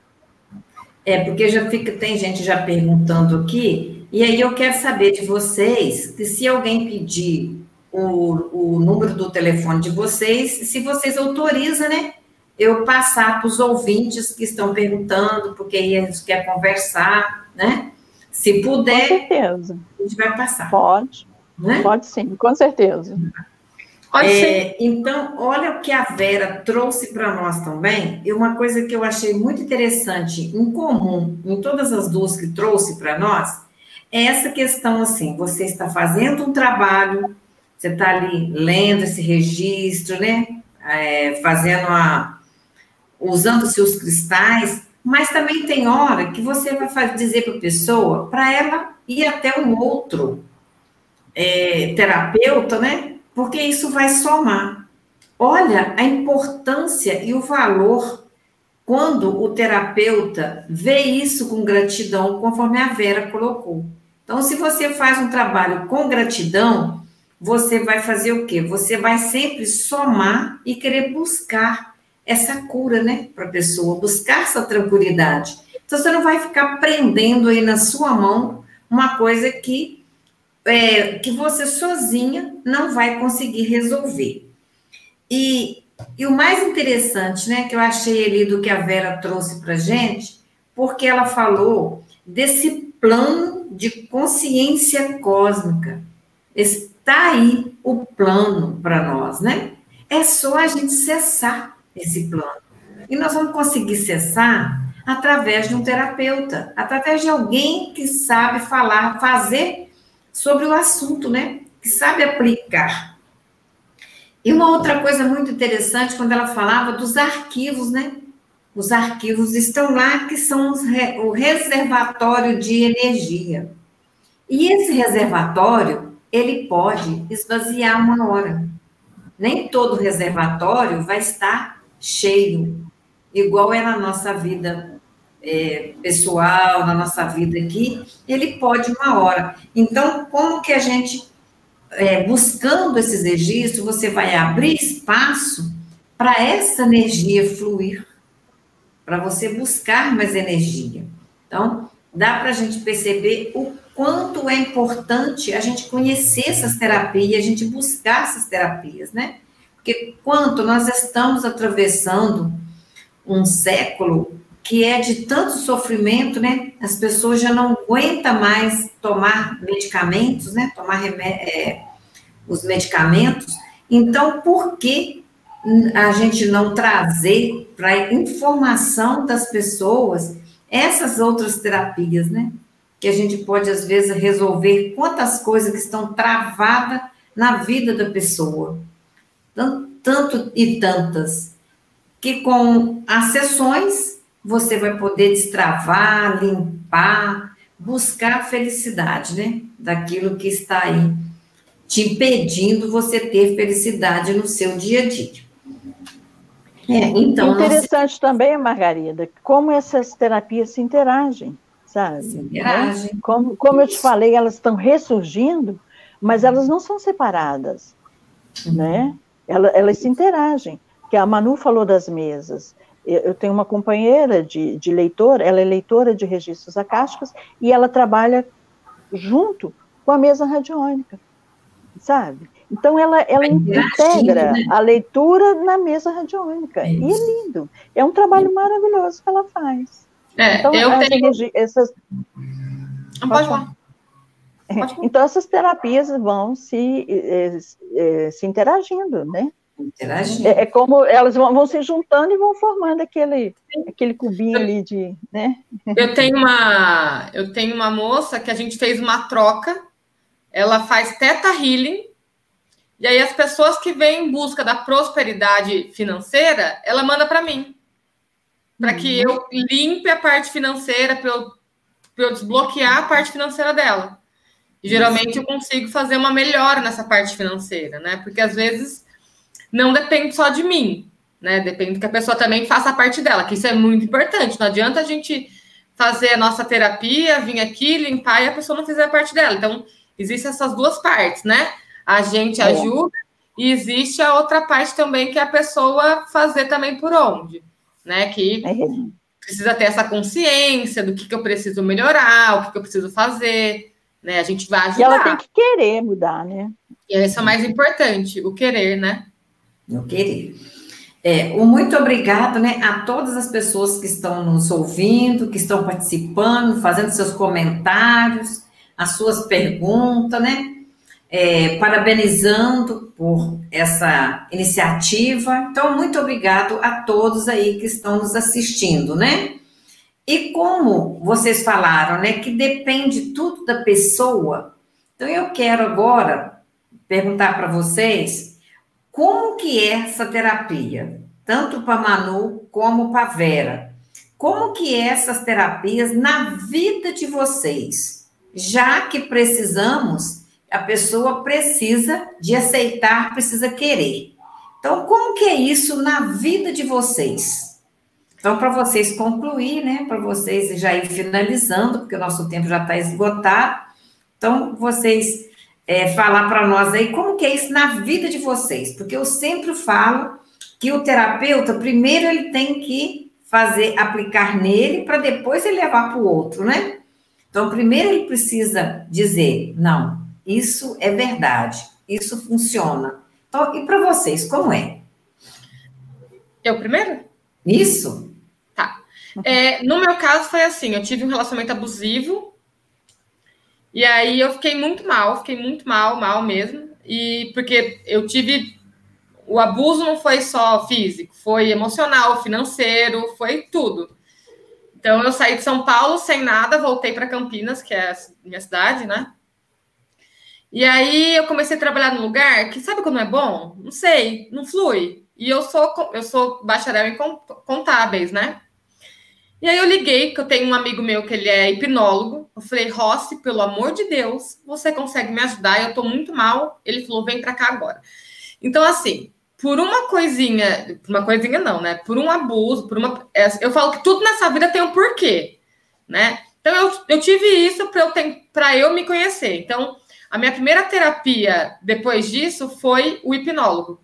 É, porque já fica, tem gente já perguntando aqui, e aí eu quero saber de vocês, que se alguém pedir o, o número do telefone de vocês, se vocês autorizam, né? Eu passar para os ouvintes que estão perguntando, porque aí a gente quer conversar, né? Se puder, com certeza. a gente vai passar. Pode, né? pode sim, com certeza. É, então, olha o que a Vera trouxe para nós também, e uma coisa que eu achei muito interessante, em comum, em todas as duas que trouxe para nós, é essa questão assim: você está fazendo um trabalho, você está ali lendo esse registro, né? É, fazendo a. usando seus cristais, mas também tem hora que você vai dizer para a pessoa, para ela ir até um outro é, terapeuta, né? Porque isso vai somar. Olha a importância e o valor quando o terapeuta vê isso com gratidão, conforme a Vera colocou. Então, se você faz um trabalho com gratidão, você vai fazer o quê? Você vai sempre somar e querer buscar essa cura, né, para a pessoa, buscar essa tranquilidade. Então, você não vai ficar prendendo aí na sua mão uma coisa que, é, que você sozinha não vai conseguir resolver. E, e o mais interessante, né, que eu achei ali do que a Vera trouxe para gente, porque ela falou desse plano de consciência cósmica. Está aí o plano para nós, né? É só a gente cessar esse plano. E nós vamos conseguir cessar através de um terapeuta, através de alguém que sabe falar, fazer sobre o assunto, né? Que sabe aplicar. E uma outra coisa muito interessante, quando ela falava dos arquivos, né? Os arquivos estão lá, que são re... o reservatório de energia. E esse reservatório, ele pode esvaziar uma hora. Nem todo reservatório vai estar cheio, igual é na nossa vida é, pessoal, na nossa vida aqui, ele pode uma hora. Então, como que a gente, é, buscando esses registros, você vai abrir espaço para essa energia fluir, para você buscar mais energia. Então, dá para a gente perceber o quanto é importante a gente conhecer essas terapias, a gente buscar essas terapias, né? Porque quanto nós estamos atravessando um século que é de tanto sofrimento, né? As pessoas já não aguentam mais tomar medicamentos, né? Tomar é, os medicamentos. Então, por que a gente não trazer para informação das pessoas essas outras terapias, né? Que a gente pode, às vezes, resolver quantas coisas que estão travadas na vida da pessoa. Tanto, tanto e tantas. Que com as sessões você vai poder destravar, limpar, buscar a felicidade, né? Daquilo que está aí te impedindo você ter felicidade no seu dia a dia. É, então, Interessante também, Margarida, como essas terapias se interagem, sabe? Se interagem. Né? Como, como eu te falei, elas estão ressurgindo, mas elas não são separadas, uhum. né? Elas, elas se interagem. Que a Manu falou das mesas eu tenho uma companheira de, de leitora, ela é leitora de registros acásticos e ela trabalha junto com a mesa radiônica, sabe? Então ela, ela integra né? a leitura na mesa radiônica. É e é lindo. É um trabalho maravilhoso que ela faz. É, então, eu tenho... essas... Não pode falar. Então, essas terapias vão se, eh, se interagindo, né? Interagindo. É, é, como elas vão, vão, se juntando e vão formando aquele, aquele cubinho ali de. Né? Eu tenho uma eu tenho uma moça que a gente fez uma troca, ela faz teta healing, e aí as pessoas que vêm em busca da prosperidade financeira, ela manda para mim. Para que uhum. eu limpe a parte financeira, para eu, eu desbloquear a parte financeira dela. E geralmente eu consigo fazer uma melhora nessa parte financeira, né? Porque às vezes não depende só de mim, né? Depende que a pessoa também faça a parte dela, que isso é muito importante. Não adianta a gente fazer a nossa terapia, vir aqui, limpar e a pessoa não fizer a parte dela. Então, existem essas duas partes, né? A gente é. ajuda e existe a outra parte também que é a pessoa fazer também por onde, né? Que é. precisa ter essa consciência do que, que eu preciso melhorar, o que, que eu preciso fazer, né? A gente vai ajudar. E ela tem que querer mudar, né? E esse é o mais importante, o querer, né? No querer. É, um muito obrigado né, a todas as pessoas que estão nos ouvindo, que estão participando, fazendo seus comentários, as suas perguntas, né? É, parabenizando por essa iniciativa. Então, muito obrigado a todos aí que estão nos assistindo, né? E como vocês falaram, né, que depende tudo da pessoa, então eu quero agora perguntar para vocês como que é essa terapia? Tanto para Manu como para Vera. Como que é essas terapias na vida de vocês? Já que precisamos a pessoa precisa de aceitar, precisa querer. Então, como que é isso na vida de vocês? Então, para vocês concluir, né, para vocês já ir finalizando, porque o nosso tempo já está esgotado, então, vocês é, falar para nós aí como que é isso na vida de vocês, porque eu sempre falo que o terapeuta, primeiro ele tem que fazer, aplicar nele, para depois ele levar para o outro, né? Então, primeiro ele precisa dizer, não, isso é verdade, isso funciona. Então, e para vocês, como é? Eu primeiro? Isso. Tá. É, no meu caso foi assim, eu tive um relacionamento abusivo, e aí eu fiquei muito mal, fiquei muito mal, mal mesmo. E porque eu tive o abuso não foi só físico, foi emocional, financeiro, foi tudo. Então eu saí de São Paulo sem nada, voltei para Campinas, que é a minha cidade, né? E aí eu comecei a trabalhar num lugar que sabe quando é bom? Não sei, não flui. E eu sou eu sou bacharel em contábeis, né? E aí eu liguei, que eu tenho um amigo meu que ele é hipnólogo. Eu falei, Rossi, pelo amor de Deus, você consegue me ajudar? Eu tô muito mal. Ele falou, vem para cá agora. Então, assim, por uma coisinha, uma coisinha não, né? Por um abuso, por uma. É, eu falo que tudo nessa vida tem um porquê, né? Então eu, eu tive isso para eu, para eu me conhecer. Então, a minha primeira terapia depois disso foi o hipnólogo.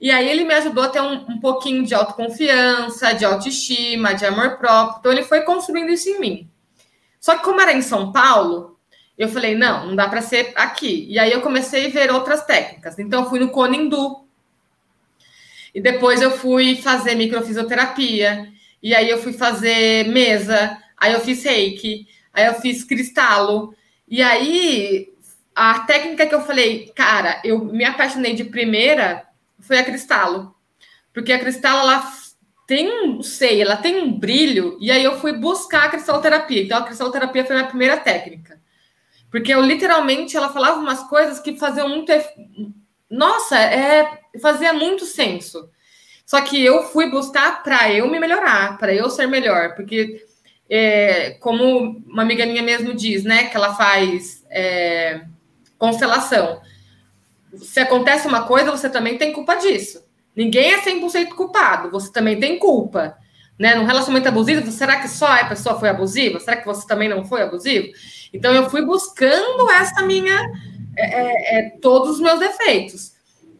E aí ele me ajudou a ter um, um pouquinho de autoconfiança, de autoestima, de amor próprio. Então ele foi construindo isso em mim. Só que como era em São Paulo, eu falei, não, não dá para ser aqui. E aí eu comecei a ver outras técnicas. Então eu fui no Conindu, e depois eu fui fazer microfisioterapia. E aí eu fui fazer mesa. Aí eu fiz reiki. Aí eu fiz cristalo. E aí a técnica que eu falei, cara, eu me apaixonei de primeira foi a cristalo. Porque a cristalo, ela tem um, sei, ela tem um brilho. E aí eu fui buscar a cristaloterapia. Então a cristaloterapia foi a minha primeira técnica. Porque eu literalmente, ela falava umas coisas que faziam muito nossa, é, fazia muito senso. Só que eu fui buscar para eu me melhorar, para eu ser melhor, porque é, como uma amiga minha mesmo diz, né, que ela faz é, constelação. Se acontece uma coisa, você também tem culpa disso. Ninguém é 100% culpado, você também tem culpa. Né? Num relacionamento abusivo, será que só a pessoa foi abusiva? Será que você também não foi abusivo? Então, eu fui buscando essa minha é, é, é, todos os meus defeitos.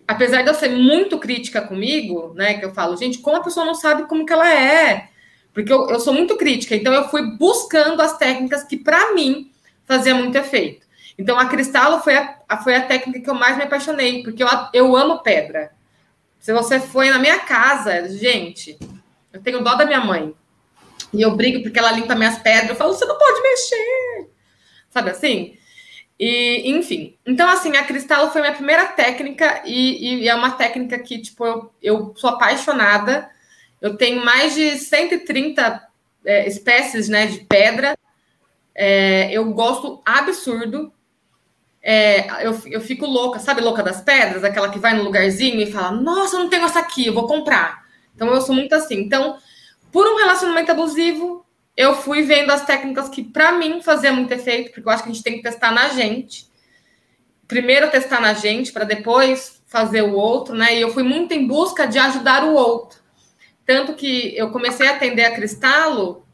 Apesar de eu ser muito crítica comigo, né? Que eu falo, gente, como a pessoa não sabe como que ela é? Porque eu, eu sou muito crítica, então eu fui buscando as técnicas que, para mim, fazia muito efeito. Então, a cristalo foi a, foi a técnica que eu mais me apaixonei, porque eu, eu amo pedra. Se você foi na minha casa, gente, eu tenho dó da minha mãe. E eu brigo porque ela limpa minhas pedras. Eu falo, você não pode mexer. Sabe assim? E, enfim. Então, assim, a Cristalo foi minha primeira técnica e, e é uma técnica que, tipo, eu, eu sou apaixonada. Eu tenho mais de 130 é, espécies, né, de pedra. É, eu gosto absurdo. É, eu, eu fico louca, sabe, louca das pedras? Aquela que vai no lugarzinho e fala, nossa, eu não tenho essa aqui, eu vou comprar. Então, eu sou muito assim. Então, por um relacionamento abusivo, eu fui vendo as técnicas que, para mim, fazia muito efeito, porque eu acho que a gente tem que testar na gente. Primeiro testar na gente, para depois fazer o outro, né? E eu fui muito em busca de ajudar o outro. Tanto que eu comecei a atender a Cristalo,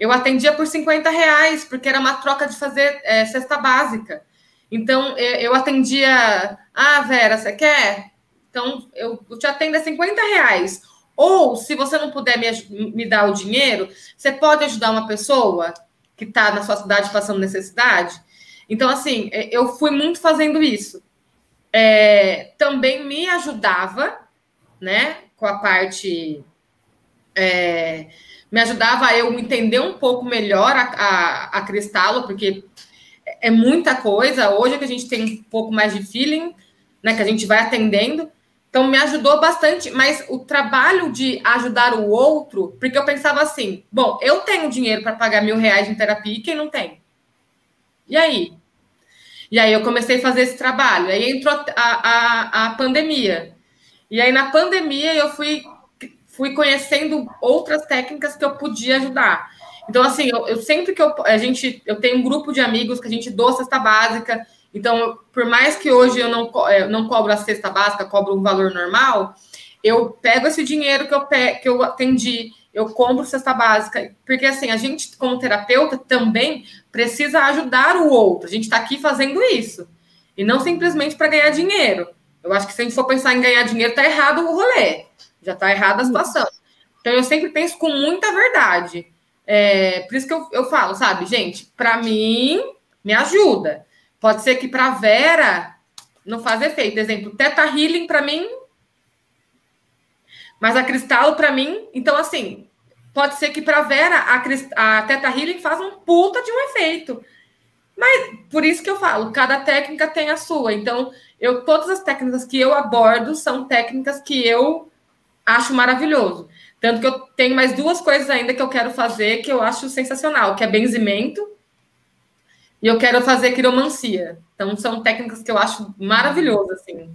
eu atendia por 50 reais, porque era uma troca de fazer é, cesta básica. Então, eu atendia, ah, Vera, você quer? Então, eu te atendo a 50 reais. Ou, se você não puder me, me dar o dinheiro, você pode ajudar uma pessoa que está na sua cidade passando necessidade? Então, assim, é, eu fui muito fazendo isso. É, também me ajudava, né, com a parte. É, me ajudava eu entender um pouco melhor a, a, a Cristalo, porque é muita coisa. Hoje é que a gente tem um pouco mais de feeling, né, que a gente vai atendendo. Então, me ajudou bastante, mas o trabalho de ajudar o outro, porque eu pensava assim: bom, eu tenho dinheiro para pagar mil reais em terapia e quem não tem? E aí? E aí eu comecei a fazer esse trabalho. Aí entrou a, a, a pandemia. E aí, na pandemia, eu fui, fui conhecendo outras técnicas que eu podia ajudar. Então, assim, eu, eu sempre que eu, a gente, eu tenho um grupo de amigos que a gente doa cesta básica, Então, por mais que hoje eu não, eu é, não cobro a cesta básica, cobro um valor normal, eu pego esse dinheiro que eu, que eu atendi, eu compro cesta básica, porque assim, a gente, como terapeuta, também precisa ajudar o outro. A gente está aqui fazendo isso. E não simplesmente para ganhar dinheiro. Eu acho que se a gente for pensar em ganhar dinheiro, tá errado o rolê. Já tá errada a situação. Então eu sempre penso com muita verdade. É, por isso que eu, eu falo, sabe, gente, para mim, me ajuda. Pode ser que para Vera não faz efeito. Exemplo, Teta Healing para mim. Mas a Cristal para mim, então assim, pode ser que para Vera a, a Teta Healing faz um puta de um efeito. Mas por isso que eu falo, cada técnica tem a sua. Então, eu todas as técnicas que eu abordo são técnicas que eu acho maravilhoso. Tanto que eu tenho mais duas coisas ainda que eu quero fazer que eu acho sensacional, que é benzimento e eu quero fazer quiromancia. Então, são técnicas que eu acho maravilhosas, assim.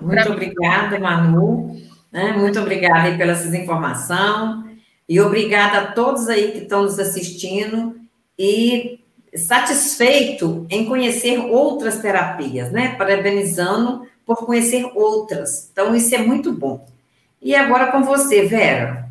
Muito pra... obrigada, Manu. Né? Muito obrigada aí pela sua informação. E obrigada a todos aí que estão nos assistindo e satisfeito em conhecer outras terapias, né? Parabenizando por conhecer outras. Então, isso é muito bom. E agora com você, Vera.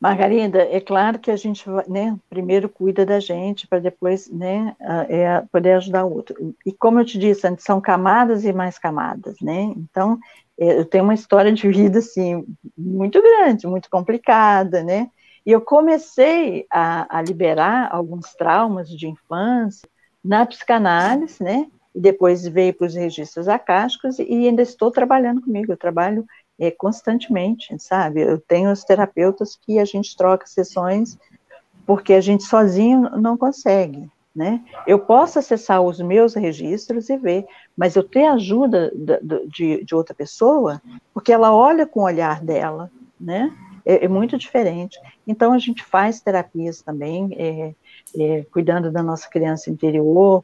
Margarida, é claro que a gente né, primeiro cuida da gente para depois né, é, poder ajudar o outro. E como eu te disse antes, são camadas e mais camadas, né? Então, é, eu tenho uma história de vida assim muito grande, muito complicada, né? E eu comecei a, a liberar alguns traumas de infância na psicanálise, né? E depois veio para os registros acásticos e ainda estou trabalhando comigo. Eu trabalho é, constantemente, sabe? Eu tenho os terapeutas que a gente troca sessões porque a gente sozinho não consegue, né? Eu posso acessar os meus registros e ver, mas eu tenho ajuda de, de outra pessoa porque ela olha com o olhar dela, né? é, é, muito diferente. Então, a gente faz terapias também, é, é, cuidando da nossa criança interior,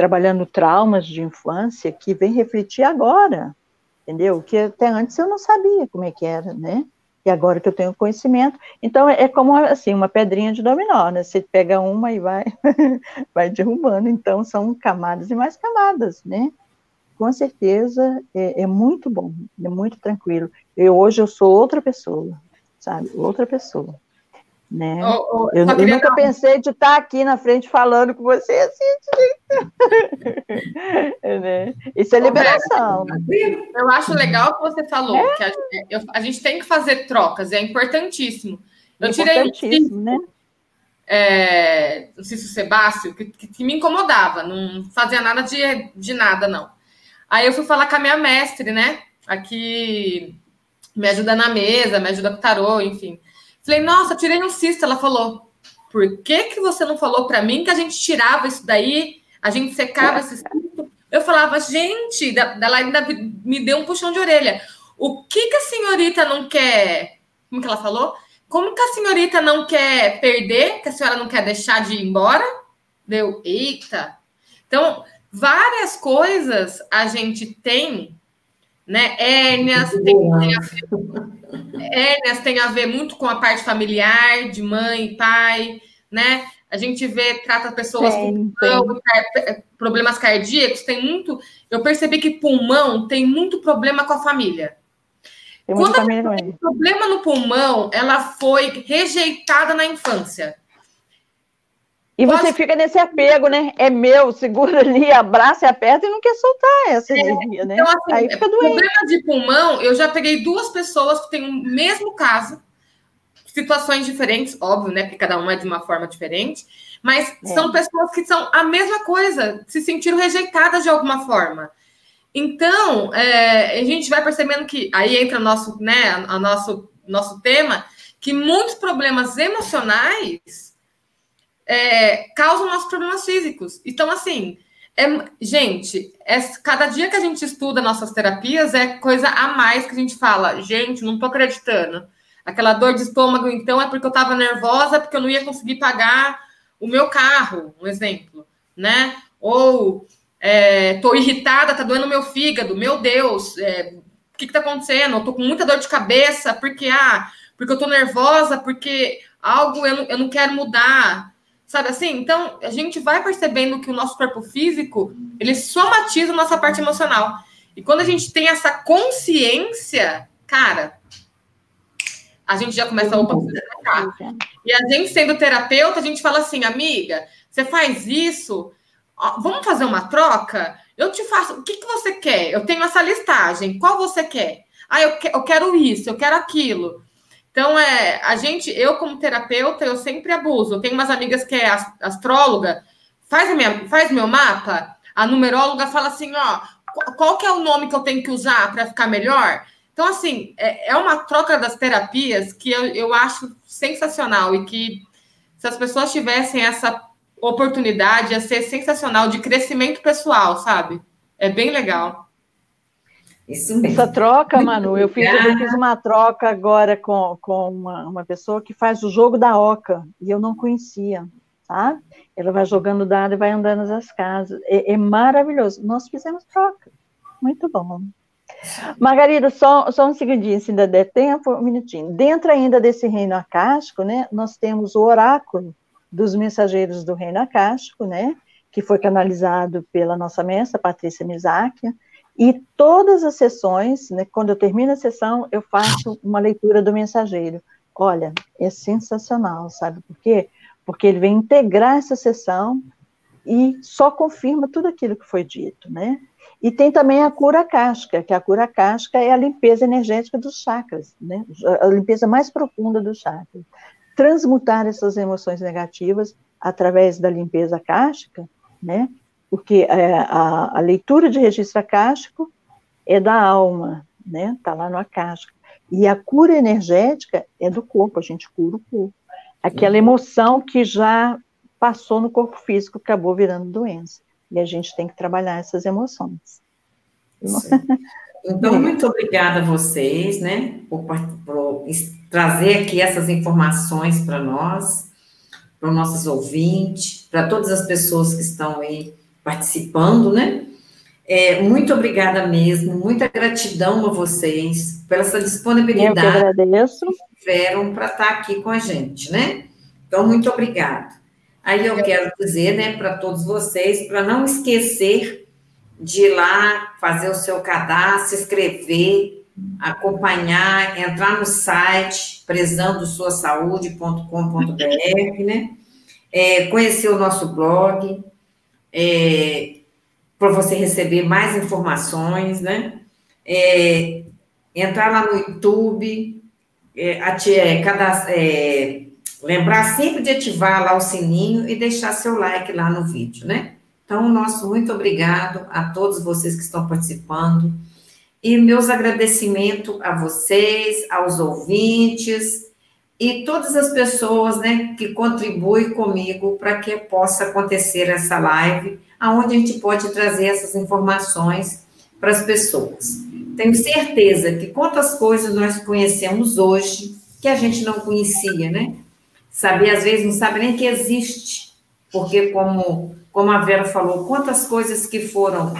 trabalhando traumas de infância que vem refletir agora, entendeu? Que até antes eu não sabia como é que era, né? E agora que eu tenho conhecimento, então é, como assim uma pedrinha de dominó, né? Você pega uma e vai, *laughs* vai derrubando. Então são camadas e mais camadas, né? Com certeza é, é muito bom, é muito tranquilo. Eu hoje eu sou outra pessoa, sabe? Outra pessoa. Né? Oh, oh, eu, eu nunca dar... pensei de estar aqui na frente falando com você assim, *laughs* né? Isso é liberação. Eu acho legal que você falou é? que a, eu, a, gente tem que fazer trocas, é importantíssimo. Eu tirei um né? É, o Cício Sebácio, que, que, que, me incomodava, não fazia nada de, de nada, não. Aí eu fui falar com a minha mestre, né? Aqui me ajuda na mesa, me ajuda com o tarô, enfim. Falei, nossa, tirei um cisto. Ela falou, por que, que você não falou para mim que a gente tirava isso daí, a gente secava esse cisto? Eu falava, gente, ela ainda me deu um puxão de orelha. O que, que a senhorita não quer? Como que ela falou? Como que a senhorita não quer perder, que a senhora não quer deixar de ir embora? Deu, eita. Então, várias coisas a gente tem né? Hérnias tem, tem, a *laughs* hérnias tem a ver muito com a parte familiar, de mãe pai, né? A gente vê, trata pessoas com pulmão, problemas cardíacos, tem muito. Eu percebi que pulmão tem muito problema com a família. Tem Quando família tem problema no pulmão, ela foi rejeitada na infância. E você fica nesse apego, né? É meu, segura ali, abraça e aperta e não quer soltar essa é, energia, né? Então, assim, Aí fica doente. Problema de pulmão, eu já peguei duas pessoas que têm o mesmo caso, situações diferentes, óbvio, né? Porque cada uma é de uma forma diferente, mas é. são pessoas que são a mesma coisa, se sentiram rejeitadas de alguma forma. Então, é, a gente vai percebendo que aí entra o nosso, né, a nosso, nosso tema, que muitos problemas emocionais é, causam nossos problemas físicos. Então, assim, é, gente, é, cada dia que a gente estuda nossas terapias é coisa a mais que a gente fala. Gente, não tô acreditando. Aquela dor de estômago, então, é porque eu tava nervosa, porque eu não ia conseguir pagar o meu carro, um exemplo, né? Ou é, tô irritada, tá doendo meu fígado, meu Deus, é, o que que tá acontecendo? Eu tô com muita dor de cabeça, porque, ah, porque eu tô nervosa, porque algo eu não, eu não quero mudar Sabe assim? Então, a gente vai percebendo que o nosso corpo físico, ele somatiza a nossa parte emocional. E quando a gente tem essa consciência, cara, a gente já começa a opa, E a gente sendo terapeuta, a gente fala assim, amiga, você faz isso, vamos fazer uma troca? Eu te faço, o que, que você quer? Eu tenho essa listagem, qual você quer? Ah, eu, que, eu quero isso, eu quero aquilo. Então, é, a gente, eu como terapeuta, eu sempre abuso. Eu tenho umas amigas que é astróloga, faz, minha, faz meu mapa, a numeróloga fala assim, ó, qual que é o nome que eu tenho que usar para ficar melhor? Então, assim, é, é uma troca das terapias que eu, eu acho sensacional e que se as pessoas tivessem essa oportunidade, ia ser sensacional de crescimento pessoal, sabe? É bem legal. Isso mesmo. Essa troca, Manu, eu fiz, eu fiz uma troca agora com, com uma, uma pessoa que faz o jogo da oca, e eu não conhecia, tá? Ela vai jogando dado e vai andando nas casas. É, é maravilhoso. Nós fizemos troca. Muito bom. Margarida, só, só um segundinho, se ainda der tempo, um minutinho. Dentro ainda desse reino acástico, né, nós temos o oráculo dos mensageiros do reino acástico, né, que foi canalizado pela nossa mestra, Patrícia Misáquia, e todas as sessões, né, quando eu termino a sessão, eu faço uma leitura do mensageiro. Olha, é sensacional, sabe por quê? Porque ele vem integrar essa sessão e só confirma tudo aquilo que foi dito, né? E tem também a cura casca, que a cura casca é a limpeza energética dos chakras, né? A limpeza mais profunda dos chakras. Transmutar essas emoções negativas através da limpeza cástica, né? Porque é, a, a, leitura de registro acástico é da alma, né? Está lá no acástico. E a cura energética é do corpo, a gente cura o corpo. Aquela emoção que já passou no corpo físico acabou virando doença. E a gente tem que trabalhar essas emoções. Então, muito obrigada a vocês, né, por, por trazer aqui essas informações para nós, para os nossos ouvintes, para todas as pessoas que estão aí participando, né? É, muito obrigada mesmo, muita gratidão a vocês pela essa disponibilidade Eu que agradeço. que tiveram para estar aqui com a gente, né? Então, muito obrigada. Aí eu quero dizer, né, para todos vocês, para não esquecer de ir lá fazer o seu cadastro, se inscrever, acompanhar, entrar no site prezandosuasaude.com.br, né? É, conhecer o nosso blog, é, para você receber mais informações, né? É, entrar lá no YouTube, é, é cada, é, lembrar sempre de ativar lá o sininho e deixar seu like lá no vídeo, né? Então, nosso muito obrigado a todos vocês que estão participando. E meus agradecimentos a vocês, aos ouvintes, e todas as pessoas né, que contribuem comigo para que possa acontecer essa live, aonde a gente pode trazer essas informações para as pessoas. Tenho certeza que quantas coisas nós conhecemos hoje que a gente não conhecia, né? Saber, às vezes, não sabe nem que existe, porque, como, como a Vera falou, quantas coisas que foram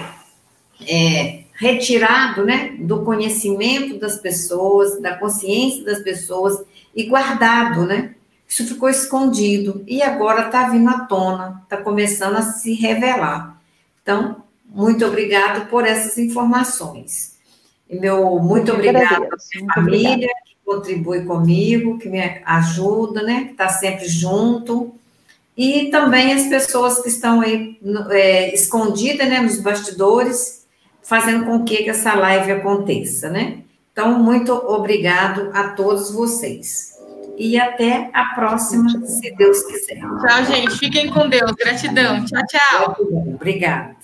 é, retirado né, do conhecimento das pessoas, da consciência das pessoas, e guardado, né? Isso ficou escondido e agora está vindo à tona, está começando a se revelar. Então, muito obrigado por essas informações. E meu muito obrigado à minha família obrigada. que contribui comigo, que me ajuda, né? Que está sempre junto. E também as pessoas que estão aí é, escondidas, né, nos bastidores, fazendo com que essa live aconteça, né? Então, muito obrigado a todos vocês. E até a próxima, se Deus quiser. Tchau, gente. Fiquem com Deus. Gratidão. Tchau, tchau. Obrigada.